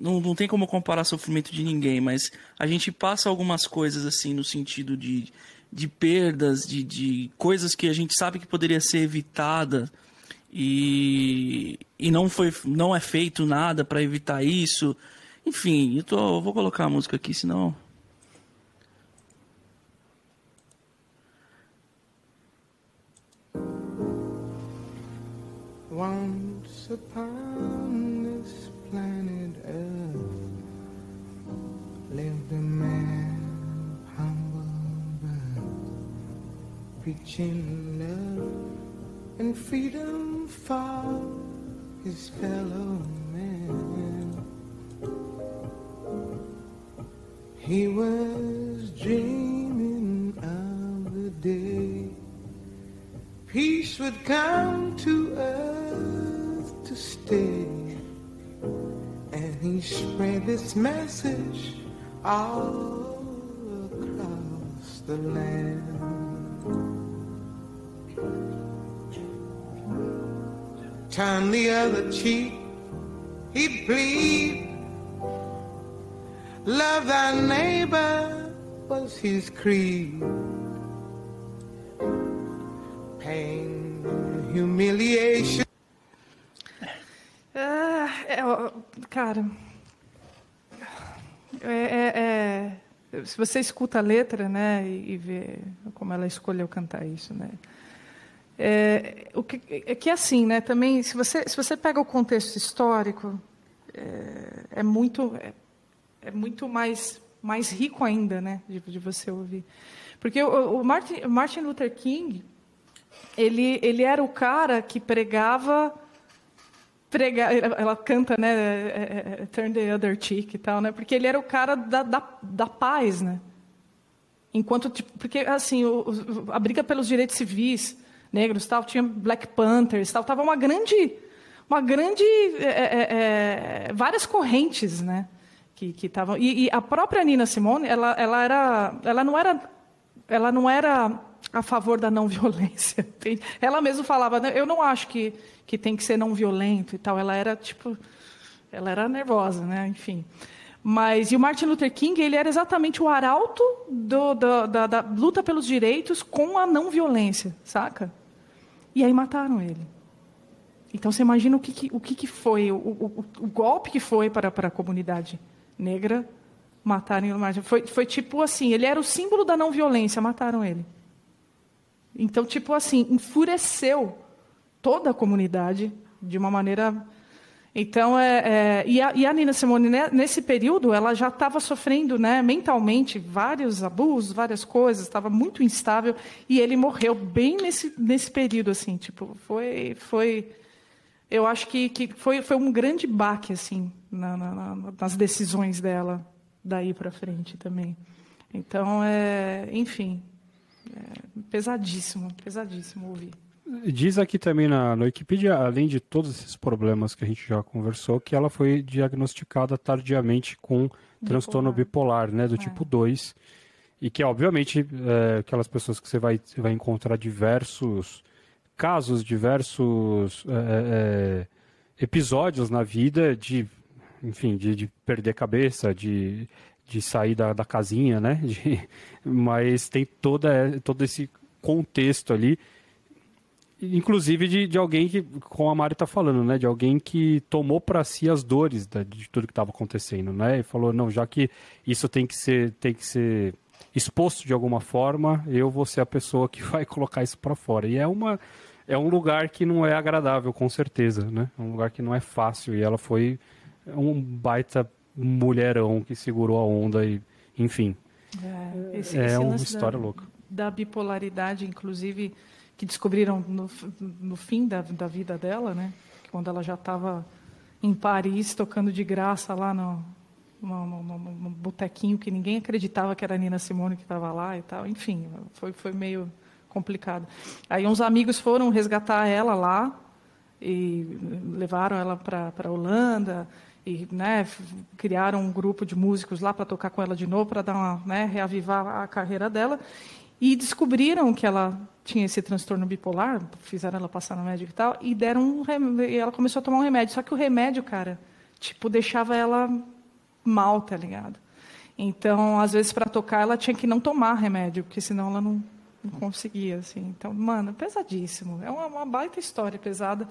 não, não tem como comparar sofrimento de ninguém, mas a gente passa algumas coisas assim no sentido de, de perdas, de, de coisas que a gente sabe que poderia ser evitada e, e não foi não é feito nada para evitar isso. Enfim, eu, tô, eu vou colocar a música aqui, senão Once upon preaching love and freedom for his fellow man. He was dreaming of the day peace would come to earth to stay and he spread this message all across the land. Turn the other cheek, he plead. Love thy neighbor was his creed. Pain, humiliation. É, cara. É, é, é, se você escuta a letra, né, e, e vê como ela escolheu cantar isso, né, é, o que, é que assim, né, também, se você, se você pega o contexto histórico, é, é muito, é, é, muito mais, mais rico ainda, né, de, de você ouvir. Porque o, o Martin, Martin Luther King, ele, ele era o cara que pregava ela canta, né, é, é, é, Turn the Other Cheek e tal, né, porque ele era o cara da, da, da paz, né, enquanto, tipo, porque, assim, o, a briga pelos direitos civis negros, tal, tinha Black Panthers, tal, tava uma grande, uma grande, é, é, várias correntes, né, que estavam, e, e, a própria Nina Simone, ela, ela era, ela não era, ela não era a favor da não violência. Ela mesma falava, eu não acho que, que tem que ser não violento e tal. Ela era tipo, ela era nervosa, né? Enfim. Mas e o Martin Luther King ele era exatamente o arauto do, do, da, da, luta pelos direitos com a não violência, saca? E aí mataram ele. Então você imagina o que, que o que, que foi, o, o, o, golpe que foi para, para a comunidade negra matarem o. Foi, foi tipo assim, ele era o símbolo da não violência, mataram ele. Então, tipo assim, enfureceu toda a comunidade de uma maneira. Então, é, é... E, a, e, a, Nina Simone, né, nesse período, ela já estava sofrendo né, mentalmente vários abusos, várias coisas, estava muito instável, e ele morreu bem nesse, nesse período, assim, tipo, foi. foi eu acho que, que foi, foi um grande baque, assim, na, na, nas decisões dela daí para frente também. Então, é, enfim, é pesadíssimo, pesadíssimo ouvir. Diz aqui também na, na Wikipedia, além de todos esses problemas que a gente já conversou, que ela foi diagnosticada tardiamente com bipolar. transtorno bipolar, né, do é. tipo 2. E que, obviamente, é, aquelas pessoas que você vai, vai encontrar diversos casos, diversos é, é, episódios na vida de, enfim, de, de perder a cabeça, de de sair da, da casinha, né? De, mas tem toda, todo esse contexto ali, inclusive de, de alguém que, como a Mari está falando, né? De alguém que tomou para si as dores da, de tudo que estava acontecendo, né? E falou, não, já que isso tem que ser, tem que ser exposto de alguma forma, eu vou ser a pessoa que vai colocar isso para fora. E é uma é um lugar que não é agradável, com certeza, né? É um lugar que não é fácil. E ela foi um baita mulherão que segurou a onda e, enfim. É, esse, é esse uma história da, louca. Da bipolaridade, inclusive, que descobriram no, no fim da, da vida dela, né? Quando ela já estava em Paris tocando de graça lá no, no, no, no, botequinho que ninguém acreditava que era a Nina Simone que estava lá e tal. Enfim, foi, foi meio complicado. Aí uns amigos foram resgatar ela lá e levaram ela para a Holanda e né, criaram um grupo de músicos lá para tocar com ela de novo para dar uma né, reavivar a carreira dela e descobriram que ela tinha esse transtorno bipolar fizeram ela passar no médico e tal e deram um e ela começou a tomar um remédio só que o remédio cara tipo deixava ela mal tá ligado então às vezes para tocar ela tinha que não tomar remédio porque senão ela não não conseguia, assim. Então, mano, pesadíssimo. É uma, uma baita história pesada.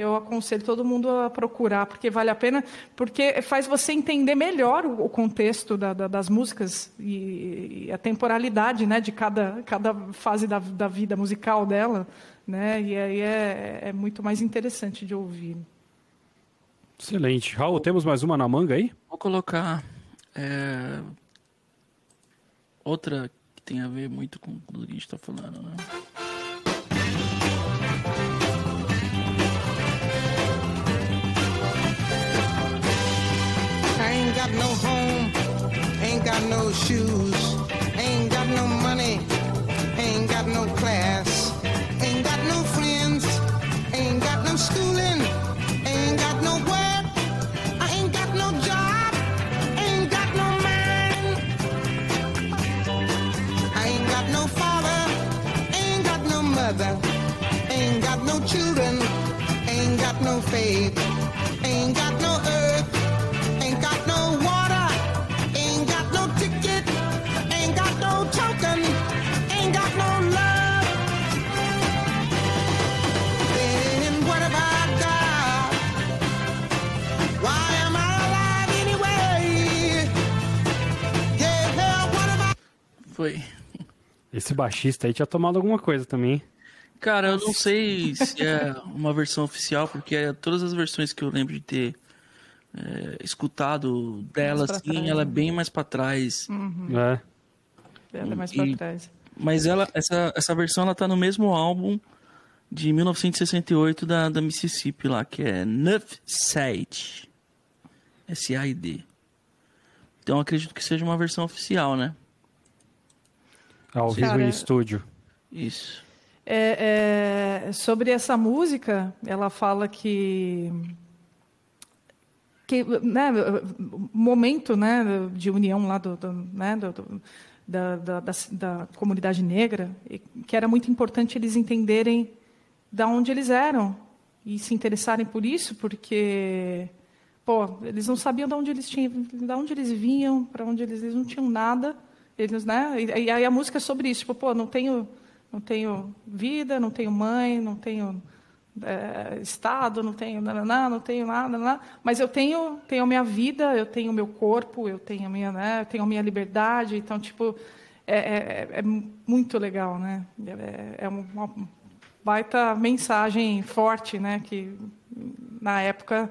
Eu aconselho todo mundo a procurar, porque vale a pena, porque faz você entender melhor o, contexto da, da, das músicas e, e, a temporalidade né, de cada, cada fase da, da vida musical dela. Né? E aí é, é muito mais interessante de ouvir. Excelente. Raul, temos mais uma na manga aí? Vou colocar é, outra tem a ver muito com o que a gente está falando, né? Got no home, ain't got no shoes, Foi. Esse baixista aí tinha tomado alguma coisa também. Cara, eu não sei se é uma versão oficial, porque é todas as versões que eu lembro de ter é, escutado dela, assim, trás, ela é né? bem mais para trás. Uhum. É. Ela é mais para trás. Mas ela, essa, essa versão ela tá no mesmo álbum de 1968 da, da Mississippi lá, que é Nuff Side. S-A-I-D. Então acredito que seja uma versão oficial, né? Ao vivo em estúdio. Isso. É, é, sobre essa música, ela fala que que né, momento né, de união lá do, do, né, do, da, da, da, da, comunidade negra, que era muito importante eles entenderem de onde eles eram e se interessarem por isso, porque pô, eles não sabiam de onde eles tinham, de onde eles vinham, para onde eles, eles não tinham nada, eles, né? E, e aí a música é sobre isso, tipo, pô, não tenho não tenho vida, não tenho mãe, não tenho é, estado, não tenho nada, não tenho nada, nada, mas eu tenho, tenho a minha vida, eu tenho o meu corpo, eu tenho a minha, né, eu tenho minha liberdade, então tipo é, é, é muito legal, né? É, é uma baita mensagem forte, né? Que na época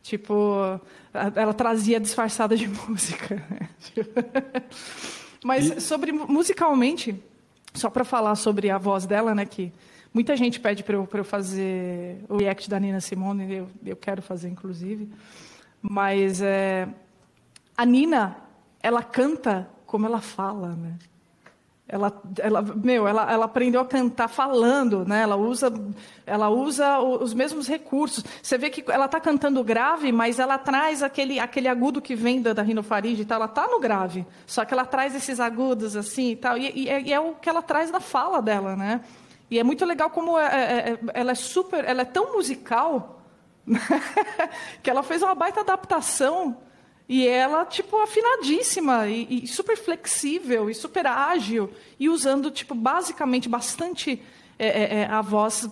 tipo ela trazia disfarçada de música. Né? Mas e... sobre musicalmente só para falar sobre a voz dela, né, que muita gente pede para eu, eu fazer o react da Nina Simone, eu, eu quero fazer, inclusive. Mas é, a Nina, ela canta como ela fala, né? Ela, ela, meu, ela, ela aprendeu a cantar falando, né? Ela usa, ela usa os mesmos recursos. Você vê que ela está cantando grave, mas ela traz aquele, aquele agudo que vem da, da rinofaringe e tal. Ela está no grave, só que ela traz esses agudos assim e tal. E, e, é, e, é, o que ela traz na fala dela, né? E é muito legal como é, é, é ela é super, ela é tão musical que ela fez uma baita adaptação e ela, tipo, afinadíssima e, e, super flexível e super ágil e usando, tipo, basicamente bastante é, é, é a voz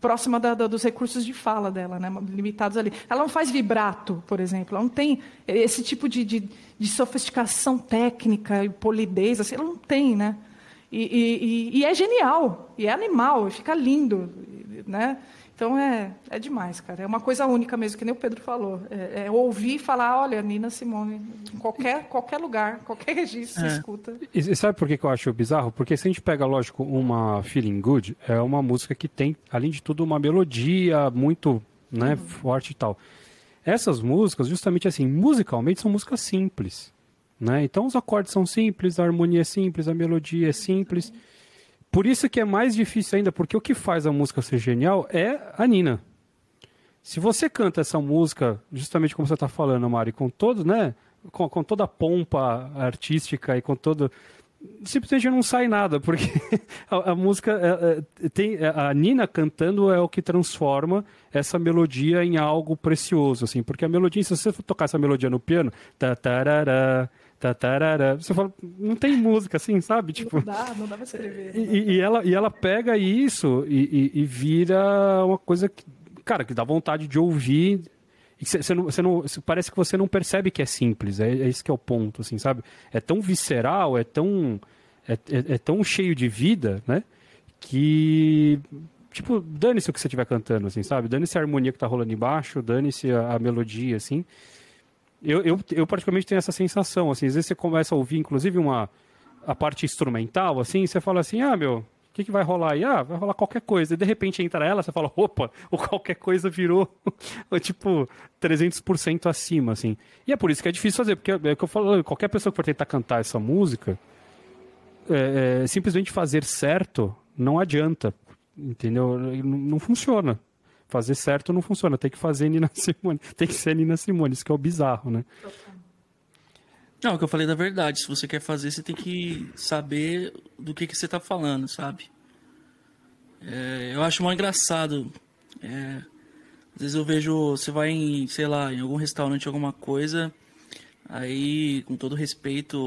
próxima da, da, dos recursos de fala dela, né, limitados ali. Ela não faz vibrato, por exemplo. Ela não tem esse tipo de, de, de sofisticação técnica e polidez, assim, ela não tem, né? E, e, e, é genial, e é animal, e fica lindo, né? Então é, é demais, cara. É uma coisa única mesmo, que nem o Pedro falou. É, é ouvir e falar, olha, Nina Simone, em qualquer, qualquer lugar, qualquer registro, é. se escuta. E, e, sabe por que, eu acho bizarro? Porque se a gente pega, lógico, uma Feeling Good, é uma música que tem, além de tudo, uma melodia muito né, uhum. forte e tal. Essas músicas, justamente assim, musicalmente, são músicas simples. Né? Então os acordes são simples, a harmonia é simples, a melodia é simples. Uhum. Por isso que é mais difícil ainda, porque o que faz a música ser genial é a Nina. Se você canta essa música, justamente como você está falando, Mari, com todo, né, com, com, toda a pompa artística e com todo simplesmente não sai nada, porque a, a música é, é, tem a Nina cantando é o que transforma essa melodia em algo precioso, assim, porque a melodia, se você tocar essa melodia no piano, tarará, Tatarara. Você fala, não tem música assim, sabe? Tipo, não dá, não dá pra escrever. E, e, ela, e ela pega isso e, e, e, vira uma coisa que, cara, que dá vontade de ouvir. Você não, você não, parece que você não percebe que é simples, é, é esse que é o ponto, assim, sabe? É tão visceral, é tão, é, é, é tão cheio de vida, né? Que tipo, dane-se o que você estiver cantando, assim, sabe? Dane-se a harmonia que tá rolando embaixo, dane-se a, a, melodia, assim. Eu, eu, eu particularmente tenho essa sensação, assim, às vezes você começa a ouvir, inclusive, uma, a parte instrumental, assim, você fala assim, ah, meu, o que, que vai rolar aí? Ah, vai rolar qualquer coisa. E de repente entra ela, você fala, opa, o qualquer coisa virou, tipo, 300% acima, assim. E é por isso que é difícil fazer, porque é o que eu falo, qualquer pessoa que for tentar cantar essa música, é, é, simplesmente fazer certo não adianta, entendeu? Não, não funciona fazer certo não funciona, tem que fazer Nina Simone, tem que ser Nina Simone, isso que é o bizarro, né? Não, é o que eu falei da verdade, se você quer fazer, você tem que saber do que, que você tá falando, sabe? É, eu acho mais engraçado, é, às vezes eu vejo, você vai em, sei lá, em algum restaurante, alguma coisa, aí, com todo respeito,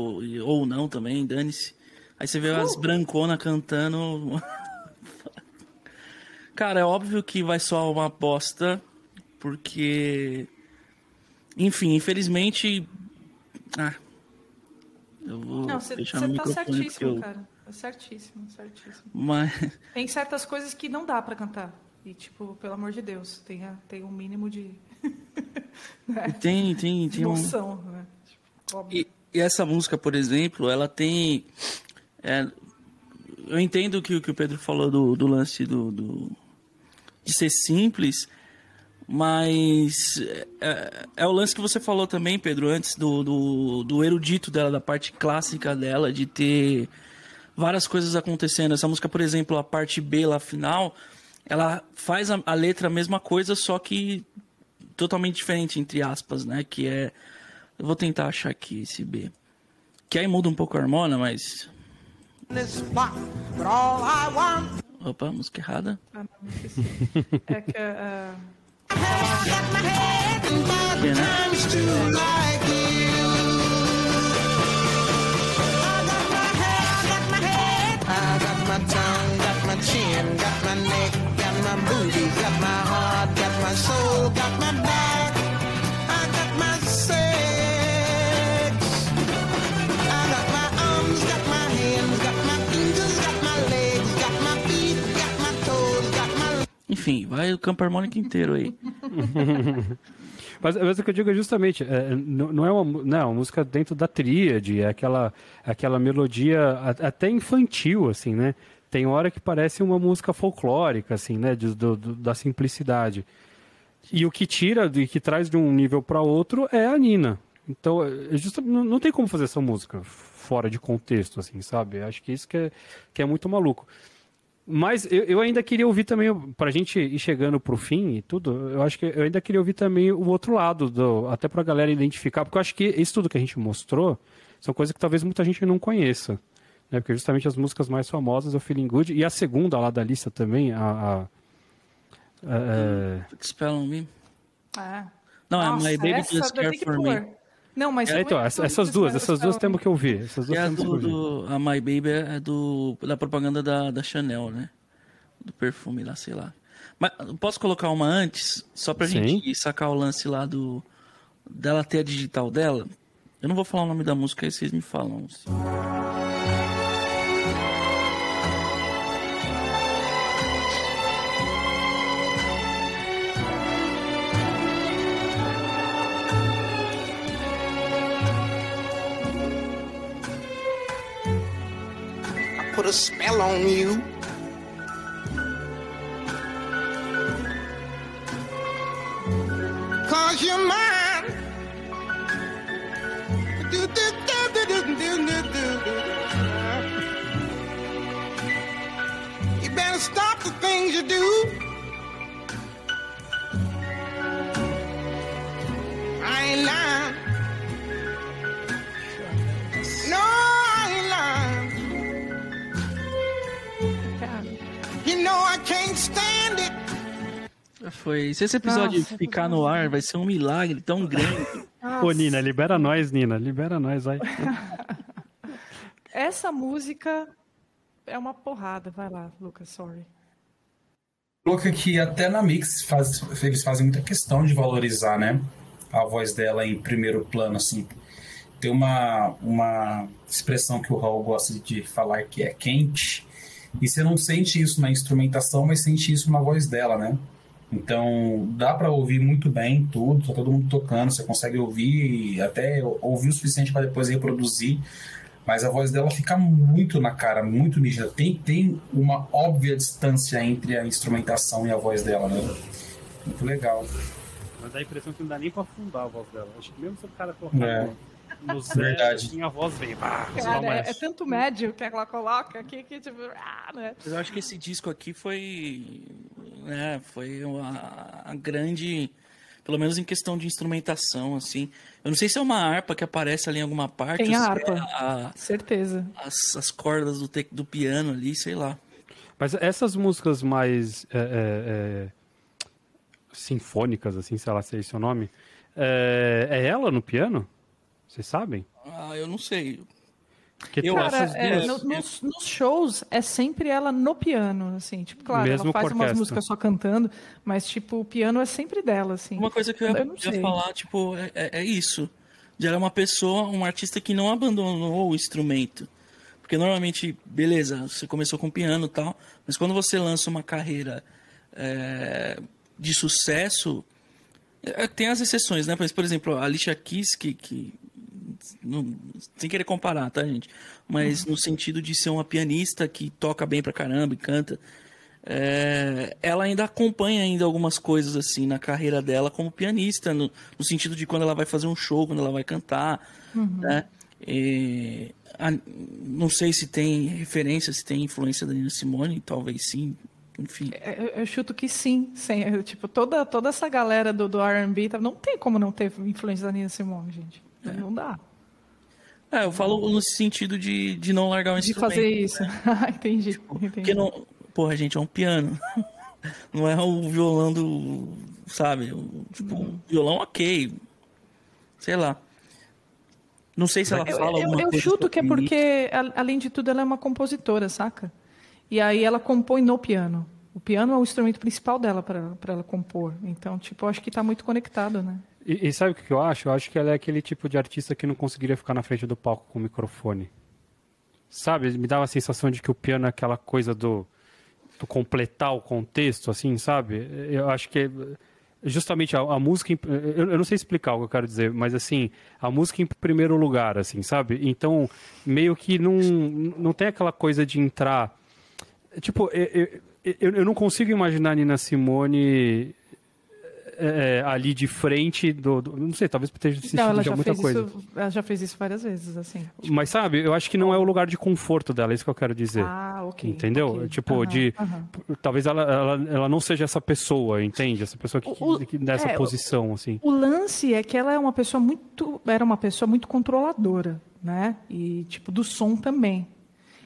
ou não também, dane-se, aí você vê uh! as branconas cantando Cara, é óbvio que vai soar uma bosta, porque. Enfim, infelizmente. Ah. Eu vou Não, você tá certíssimo, eu... cara. É certíssimo, certíssimo. Mas... Tem certas coisas que não dá para cantar. E, tipo, pelo amor de Deus, tem, tem um mínimo de. né? Tem, tem, tem. Emoção, um... né? Tipo, e, e, essa música, por exemplo, ela tem. É, eu entendo que o que o Pedro falou do, do lance do, do de ser simples, mas é, é, o lance que você falou também, Pedro, antes do, do, do, erudito dela, da parte clássica dela, de ter várias coisas acontecendo. Essa música, por exemplo, a parte B lá final, ela faz a, a letra a mesma coisa, só que totalmente diferente, entre aspas, né? Que é. Eu vou tentar achar aqui esse B. Que aí muda um pouco a harmonia, mas. Opa, música errada. Ah, não, esqueci. é que. Uh... Que, né? chin, got my neck, got my booty, got my heart, got my soul, got my back. Enfim, vai o campo harmônico inteiro aí. Mas, mas o que eu digo é justamente, é, não, não, é uma, não, é uma música dentro da tríade, é aquela, aquela melodia até infantil, assim, né? Tem hora que parece uma música folclórica, assim, né? Do, do, da simplicidade. E o que tira e que traz de um nível para outro é a Nina. Então, é justo, não, não tem como fazer essa música fora de contexto, assim, sabe? Acho que isso que é, que é muito maluco. Mas eu, eu, ainda queria ouvir também, pra gente ir chegando pro fim e tudo, eu acho que eu ainda queria ouvir também o outro lado, do, até pra galera identificar, porque eu acho que isso tudo que a gente mostrou são coisas que talvez muita gente não conheça. Né? Porque justamente as músicas mais famosas é o Feeling Good, e a segunda lá da lista também, a. a, a é... Spell on Me. Ah. Não, é My Baby Just Care For Me. Não, mas é, então, essas, essas duas, essas duas temos que ouvir. Essas duas é a, do, do, a My Baby é do, da propaganda da, da Chanel, né? Do perfume lá, sei lá. Mas posso colocar uma antes, só pra Sim. gente sacar o lance lá do dela ter a digital dela? Eu não vou falar o nome da música, aí vocês me falam. Assim. Put a spell on you. Foi. Se esse episódio Nossa, ficar no ar, vai ser um milagre tão grande. Nossa. Ô, Nina, libera nós, Nina. Libera nós, vai. Essa música é uma porrada. Vai lá, Lucas, sorry. Louca que até na Mix faz, eles fazem muita questão de valorizar, né? A voz dela em primeiro plano, assim. Tem uma, uma expressão que o Raul gosta de falar que é quente. E você não sente isso na instrumentação, mas sente isso na voz dela, né? Então, dá para ouvir muito bem tudo, tá todo mundo tocando, você consegue ouvir, até ouvir o suficiente para depois reproduzir, mas a voz dela fica muito na cara, muito nítida. Tem, tem uma óbvia distância entre a instrumentação e a voz dela, né? Muito legal. Mas dá a impressão que não dá nem para afundar a voz dela. Acho que mesmo se o cara colocar é. No Verdade. assim, a voz vem. Bah, cara, é, é, tanto médio que ela coloca aqui que tipo. Ah, né? Eu acho que esse disco aqui foi né? Foi uma, a grande, pelo menos em questão de instrumentação, assim. Eu não sei se é uma harpa que aparece ali em alguma parte. Tem a harpa, é a, certeza. As, as cordas do, te, do piano ali, sei lá. Mas essas músicas mais é, é, é sinfônicas, assim, sei lá se é esse o nome, é, é ela no piano? Vocês sabem? Ah, eu não sei. Que eu, cara, é, no, nos, nos, shows é sempre ela no piano, assim, tipo, claro, Mesmo ela faz umas músicas só cantando, mas tipo, o piano é sempre dela, assim. Uma coisa que eu, eu ia falar, tipo, é, é, é isso. De ela é uma pessoa, um artista que não abandonou o instrumento. Porque normalmente, beleza, você começou com piano e tal, mas quando você lança uma carreira é, de sucesso, é, tem as exceções, né? Por exemplo, a Alicia Keys, que, que não, sem querer comparar, tá, gente? Mas uhum. no sentido de ser uma pianista que toca bem pra caramba e canta. É, ela ainda acompanha ainda algumas coisas assim na carreira dela como pianista, no, no sentido de quando ela vai fazer um show, quando ela vai cantar, uhum. né? E, a, não sei se tem referência, se tem influência da Nina Simone, talvez sim, enfim. É, eu, eu, chuto que sim, sim. tipo, toda, toda essa galera do, do R&B, tá, não tem como não ter influência da Nina Simone, gente. É. Não dá. É, eu falo no sentido de, de não largar o de instrumento. De fazer isso. Né? entendi, tipo, entendi. Porque não. Porra, gente, é um piano. não é o violão do. Sabe? Tipo, um violão ok. Sei lá. Não sei se ela eu, fala eu, alguma eu, coisa. Eu chuto que é porque, além de tudo, ela é uma compositora, saca? E aí ela compõe no piano. O piano é o instrumento principal dela para ela compor. Então, tipo, eu acho que está muito conectado, né? E, e, sabe o que eu acho? Eu acho que ela é aquele tipo de artista que não conseguiria ficar na frente do palco com o microfone. Sabe? Me dá a sensação de que o piano é aquela coisa do, do completar o contexto, assim, sabe? Eu acho que justamente a, a música. Eu, eu, não sei explicar o que eu quero dizer, mas assim, a música em primeiro lugar, assim, sabe? Então, meio que não, não tem aquela coisa de entrar. Tipo, eu, eu, eu não consigo imaginar Nina Simone é, é, ali de frente do, do, Não sei, talvez esteja assistindo não, ela já muita coisa. Isso, ela já fez isso várias vezes, assim. Tipo... Mas sabe, eu acho que não é o lugar de conforto dela, é isso que eu quero dizer. Ah, ok. Entendeu? Okay. Tipo, uhum, de. Uhum. Talvez ela, ela, ela não seja essa pessoa, entende? Essa pessoa que, o, que nessa é, posição, assim. O lance é que ela é uma pessoa muito. Era uma pessoa muito controladora, né? E, tipo, do som também.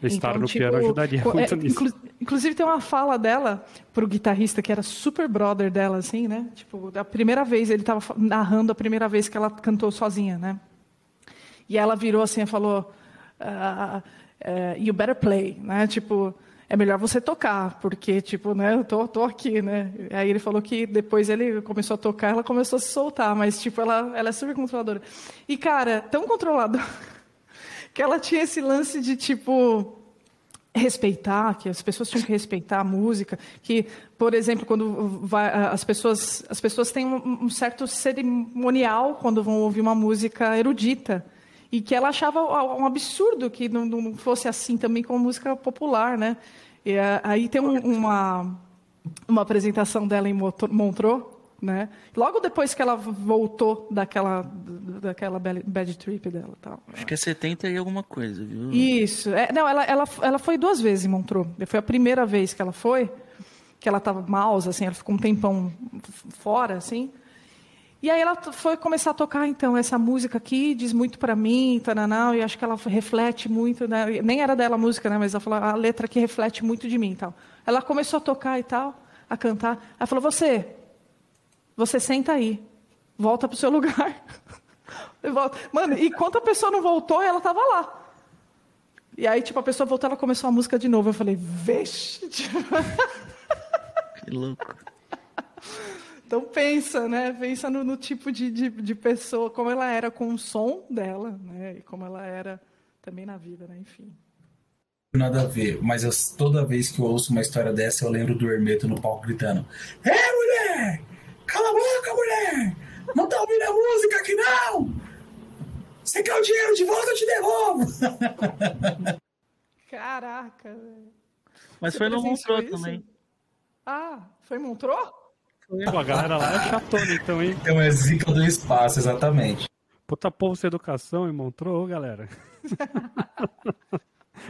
Estar então, no tipo, piano ajudaria é, muito nisso. Inclu inclusive tem uma fala dela pro guitarrista que era super brother dela, assim, né? Tipo, a primeira vez, ele estava narrando a primeira vez que ela cantou sozinha, né? E ela virou assim e falou, uh, uh, you better play, né? Tipo, é melhor você tocar, porque, tipo, né, eu tô, tô aqui, né? Aí ele falou que depois ele começou a tocar, ela começou a se soltar, mas, tipo, ela, ela é super controladora. E, cara, tão controladora que ela tinha esse lance de tipo respeitar, que as pessoas tinham que respeitar a música, que, por exemplo, quando vai, as pessoas as pessoas têm um, um certo cerimonial quando vão ouvir uma música erudita. e que ela achava um absurdo que não, não fosse assim também com a música popular, né? E aí tem um, uma uma apresentação dela em Montreux, né? Logo depois que ela voltou daquela daquela bad trip dela, tal. Acho que é 70 e alguma coisa, viu? Isso. É, não, ela, ela, ela foi duas vezes em Montreux. Foi a primeira vez que ela foi, que ela estava mouse, assim, ela ficou um tempão fora, assim. E aí ela foi começar a tocar, então, essa música aqui, diz muito para mim, tananá, e acho que ela reflete muito, né? nem era dela a música, né? mas ela falou, a letra aqui reflete muito de mim. Tal. Ela começou a tocar e tal, a cantar. Ela falou, você, você senta aí, volta para o seu lugar. Mano, e quando a pessoa não voltou, ela estava lá. E aí, tipo, a pessoa voltou, ela começou a música de novo. Eu falei, vixe. Que louco. Então pensa, né? Pensa no, no tipo de, de, de, pessoa, como ela era com o som dela, né? E como ela era também na vida, né? Enfim. Nada a ver, mas eu, toda vez que eu ouço uma história dessa, eu lembro do Hermeto no palco gritando: É, mulher! Cala a boca, mulher! Não tá ouvindo a música aqui, não! Você quer o dinheiro de volta, eu te devolvo! Caraca, velho. Mas Você foi no Montreux também. Ah, foi Montreux? Pô, a galera lá é chatona, então, hein? Então é zica do espaço, exatamente. Puta povo sem educação e Montreux, galera.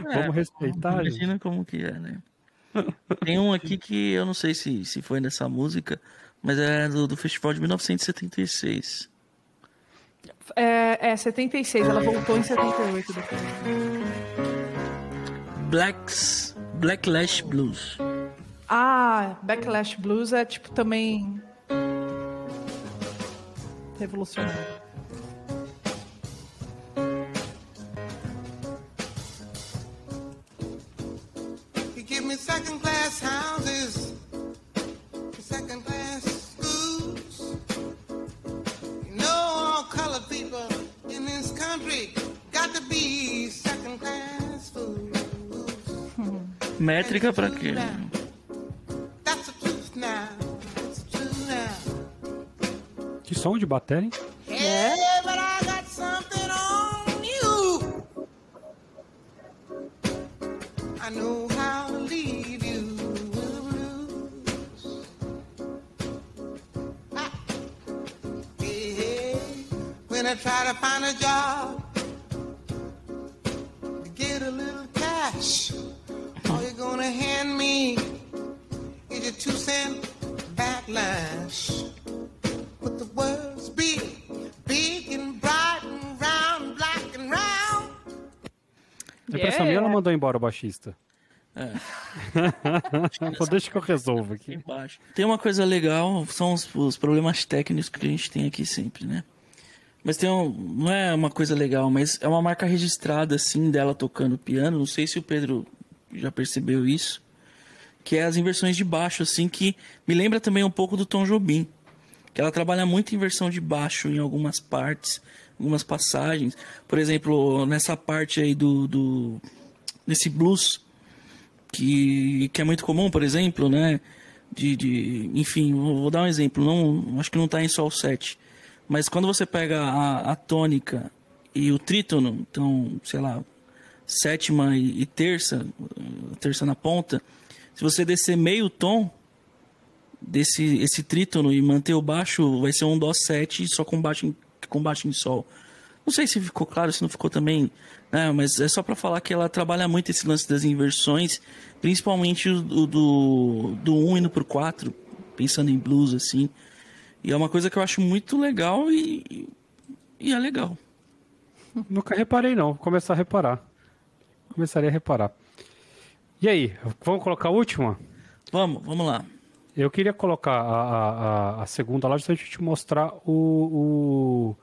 É, Vamos respeitar, Imagina gente. como que é, né? Tem um aqui que eu não sei se, se foi nessa música, mas é do, do festival de 1976. É, é 76, ela voltou em 78 depois. Blacks, Blacklash Blues. Ah, Backlash Blues é tipo também revolucionário. Métrica pra quê? Que som de bateria, hein? Embora o baixista. É. Deixa que eu resolvo aqui. Embaixo. Tem uma coisa legal, são os, os, problemas técnicos que a gente tem aqui sempre, né? Mas tem um, não é uma coisa legal, mas é uma marca registrada assim dela tocando piano. Não sei se o Pedro já percebeu isso, que é as inversões de baixo assim que me lembra também um pouco do Tom Jobim, que ela trabalha muito em inversão de baixo em algumas partes, algumas passagens. Por exemplo, nessa parte aí do, do desse blues que, que é muito comum, por exemplo, né? De, de enfim, vou dar um exemplo. Não, acho que não está em Sol 7. Mas quando você pega a, a tônica e o trítono, então, sei lá, sétima e, e terça, terça na ponta, se você descer meio tom desse esse trítono e manter o baixo, vai ser um Dó 7 só com baixo em, com baixo em Sol. Não sei se ficou claro, se não ficou também, né? mas é só para falar que ela trabalha muito esse lance das inversões, principalmente o, o do, do 1 indo pro 4, pensando em blues, assim. E é uma coisa que eu acho muito legal e, e é legal. Nunca reparei, não. Vou começar a reparar. Começaria a reparar. E aí, vamos colocar a última? Vamos, vamos lá. Eu queria colocar a, a, a segunda lá, justamente te mostrar o, o,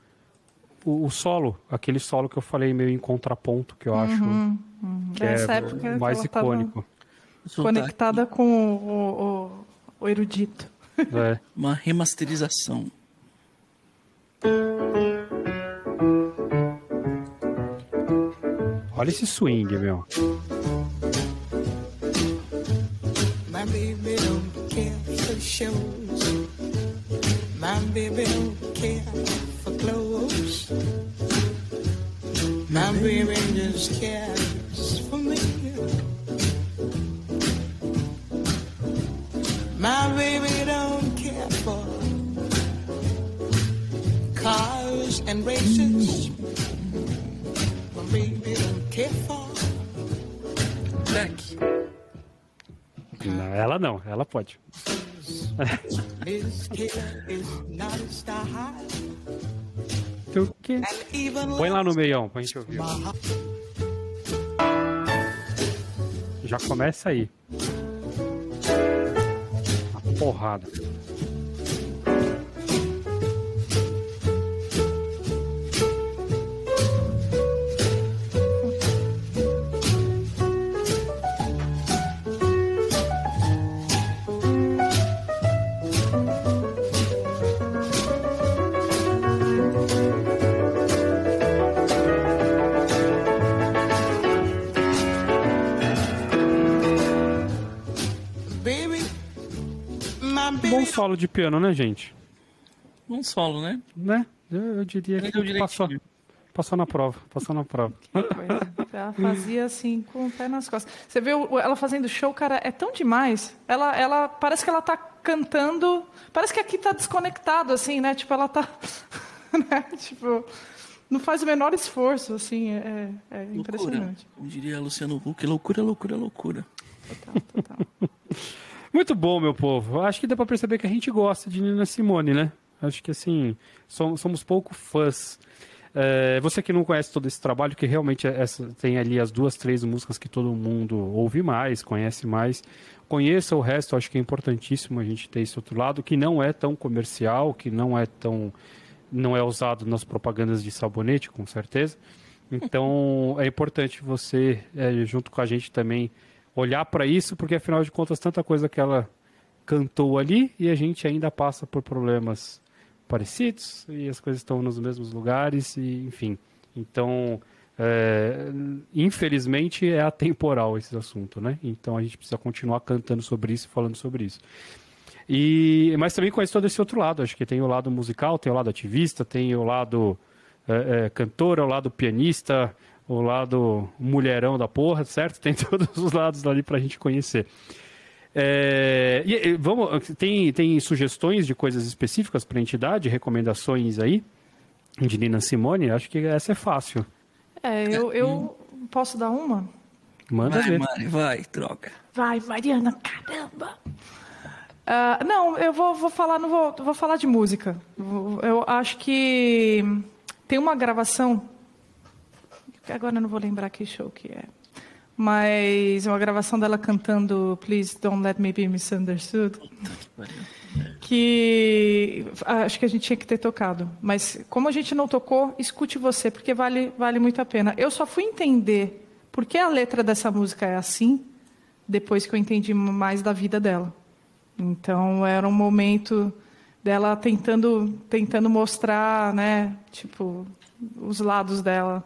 o, solo, aquele solo que eu falei meio em contraponto, que eu acho uhum, uhum. que Nessa é o mais icônico. Conectada com o, o, o erudito. É. Uma remasterização. Olha esse swing, meu. My baby don't care for shows. My baby don't care for clothes. baby just cares for me. My baby don't care for cars and races. My baby don't care for. Black. Não, ela não, ela pode. A? And even Põe lá no meião pra gente ouvir. Já começa aí. Uma porrada. Solo de piano, né, gente? Um solo, né? Né? Eu, eu diria Ele que passou, passou na prova. Passou na prova. Coisa. Ela fazia assim, com o pé nas costas. Você vê ela fazendo show, cara, é tão demais. Ela, ela parece que ela tá cantando. Parece que aqui tá desconectado, assim, né? Tipo, ela tá. né? Tipo, não faz o menor esforço, assim. É, é Loucura. impressionante. Como diria Luciano Huck, loucura, loucura, loucura. Total, total. Muito bom, meu povo. Acho que dá pra perceber que a gente gosta de Nina Simone, né? Acho que assim, somos, somos pouco fãs. É, você que não conhece todo esse trabalho, que realmente é essa, tem ali as duas, três músicas que todo mundo ouve mais, conhece mais. Conheça o resto, acho que é importantíssimo a gente ter esse outro lado, que não é tão comercial, que não é tão. não é usado nas propagandas de sabonete, com certeza. Então é importante você, é, junto com a gente também, olhar para isso, porque afinal de contas, tanta coisa que ela cantou ali e a gente ainda passa por problemas parecidos e as coisas estão nos mesmos lugares e enfim. Então, é, infelizmente é atemporal esse assunto, né? Então a gente precisa continuar cantando sobre isso, e falando sobre isso. E, mas também conhece todo esse outro lado. Acho que tem o lado musical, tem o lado ativista, tem o lado é, é, cantora, o lado pianista, o lado mulherão da porra, certo? Tem todos os lados ali pra gente conhecer. É, e, e, vamos, tem, tem sugestões de coisas específicas para entidade, recomendações aí de Nina Simone? Acho que essa é fácil. É, eu, eu posso dar uma? Manda Vai, ver. Mari, vai, troca. Vai, Mariana, caramba! Ah, não, eu vou, vou falar, não vou, vou falar de música. Eu acho que tem uma gravação. Que Agora não vou lembrar que show que é. Mas é uma gravação dela cantando Please Don't Let Me Be Misunderstood. Que acho que a gente tinha que ter tocado. Mas como a gente não tocou, escute você, porque vale, vale muito a pena. Eu só fui entender por que a letra dessa música é assim depois que eu entendi mais da vida dela. Então era um momento dela tentando tentando mostrar, né, tipo, os lados dela,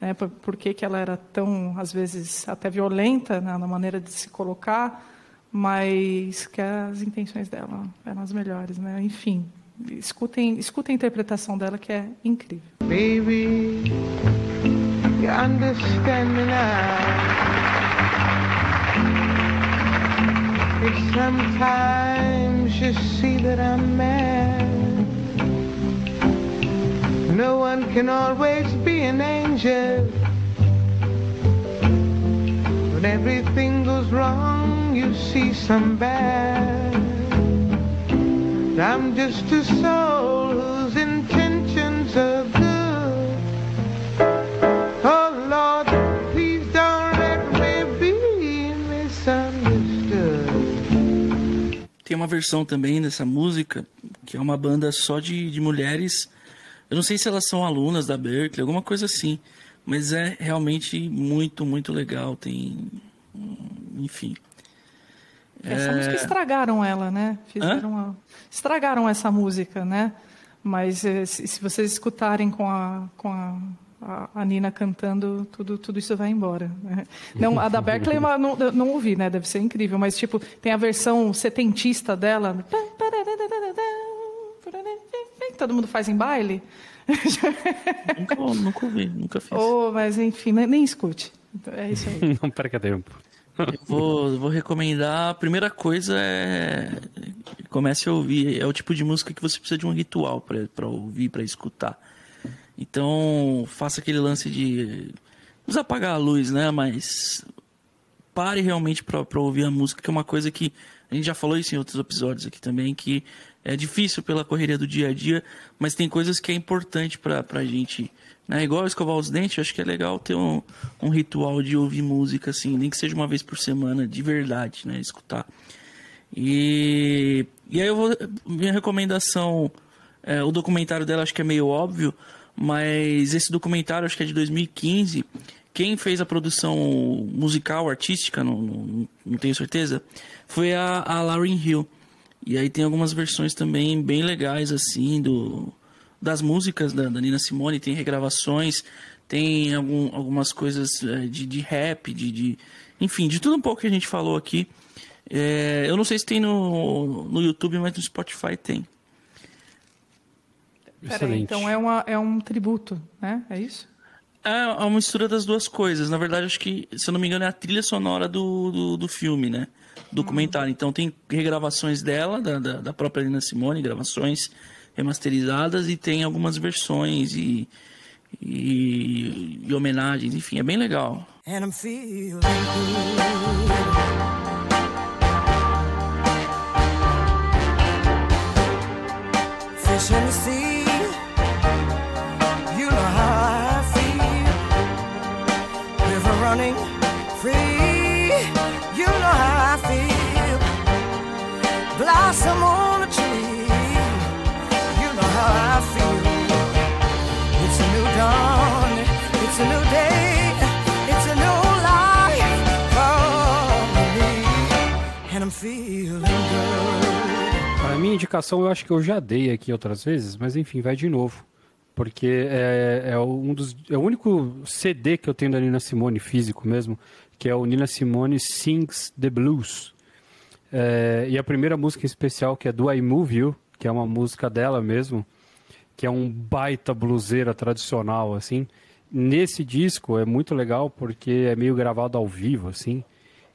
né, por, por que que ela era tão às vezes até violenta né, na maneira de se colocar, mas que as intenções dela eram as melhores, né? Enfim, escutem, escutem a interpretação dela que é incrível. Baby, you understand me now. If sometimes you see that I'm mad, no one can always be an angel. When everything goes wrong, you see some bad. I'm just a soul whose intentions are good. Oh Lord, please don't let me be misunderstood. Tem uma versão também dessa música, que é uma banda só de, de mulheres. Eu não sei se elas são alunas da Berkeley, alguma coisa assim. Mas é realmente muito, muito legal. Tem. Enfim. Essa música estragaram ela, né? Fizeram uma- Estragaram essa música, né? Mas eh, se, vocês escutarem com a, com a, a- Nina cantando, tudo, tudo isso vai embora. né? Não, a da Berkeley eu não, não ouvi, né? Deve ser incrível. Mas, tipo, tem a versão setentista dela. Todo mundo faz em baile? nunca, nunca ouvi, nunca fiz. Oh, mas enfim, nem escute. Então, é isso aí. Não perca tempo. Eu vou, vou recomendar. A primeira coisa é. Comece a ouvir. É o tipo de música que você precisa de um ritual para ouvir, para escutar. Então, faça aquele lance de. Não apagar a luz, né? Mas. Pare realmente para ouvir a música, que é uma coisa que. A gente já falou isso em outros episódios aqui também, que é difícil pela correria do dia a dia, mas tem coisas que é importante para a gente. Né? Igual escovar os dentes, acho que é legal ter um, um ritual de ouvir música, assim, nem que seja uma vez por semana, de verdade, né? Escutar. E, e aí eu vou. Minha recomendação. É, o documentário dela acho que é meio óbvio, mas esse documentário acho que é de 2015. Quem fez a produção musical, artística, não, não, não tenho certeza, foi a, a Lauren Hill. E aí tem algumas versões também bem legais, assim, do, das músicas da, da Nina Simone, tem regravações, tem algum, algumas coisas é, de, de rap, de, de, Enfim, de tudo um pouco que a gente falou aqui. É, eu não sei se tem no, no YouTube, mas no Spotify tem. Peraí, então é, uma, é um tributo, né? É isso? É, é uma mistura das duas coisas. Na verdade, acho que, se eu não me engano, é a trilha sonora do, do, do filme, né? Documentário. Então tem regravações dela, da, da, da, própria Lina Simone, gravações remasterizadas, e tem algumas versões e, e, e homenagens, enfim, é bem legal. And I'm sea, you know how I feel. River running You know how I feel. It's a new dawn, it's a new day, a new life for me, and I'm feeling good. A minha indicação eu acho que eu já dei aqui outras vezes, mas enfim, vai de novo. Porque é, é um dos, é o único CD que eu tenho da Nina Simone, físico mesmo, que é o Nina Simone Sings the Blues. É, e a primeira música em especial, que é Do I Move You, que é uma música dela mesmo, que é um baita bluseira tradicional, assim. Nesse disco é muito legal porque é meio gravado ao vivo, assim.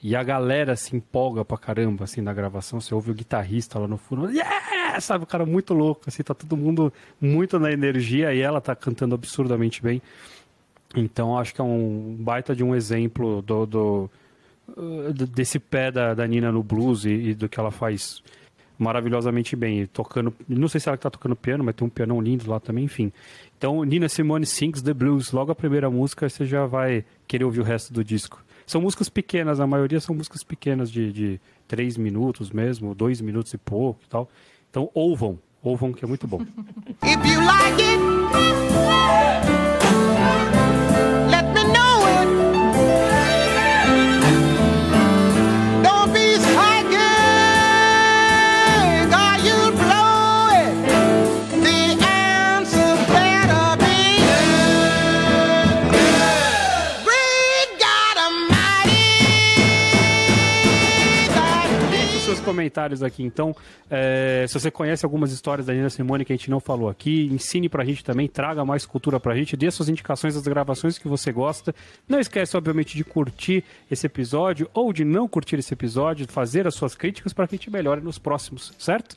E a galera se empolga pra caramba, assim, na gravação. Você ouve o guitarrista lá no fundo, yeah! sabe, o cara muito louco, assim, tá todo mundo muito na energia e ela tá cantando absurdamente bem. Então, acho que é um baita de um exemplo do, do desse pé da, da Nina no blues e, e, do que ela faz maravilhosamente bem. Tocando, não sei se ela tá tocando piano, mas tem um pianão lindo lá também, enfim. Então, Nina Simone sings the blues. Logo a primeira música, você já vai querer ouvir o resto do disco. São músicas pequenas, a maioria são músicas pequenas de, de três minutos mesmo, dois minutos e pouco e tal. Então ouvam, ouvam que é muito bom. If you like it, comentários aqui, então. É, se você conhece algumas histórias da Nina Simone que a gente não falou aqui, ensine pra gente também, traga mais cultura pra gente, dê suas indicações das gravações que você gosta. Não esquece, obviamente, de curtir esse episódio ou de não curtir esse episódio, fazer as suas críticas para que a gente melhore nos próximos, certo?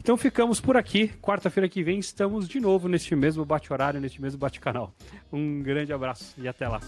Então ficamos por aqui. Quarta-feira que vem estamos de novo neste mesmo bate-horário, neste mesmo bate-canal. Um grande abraço e até lá.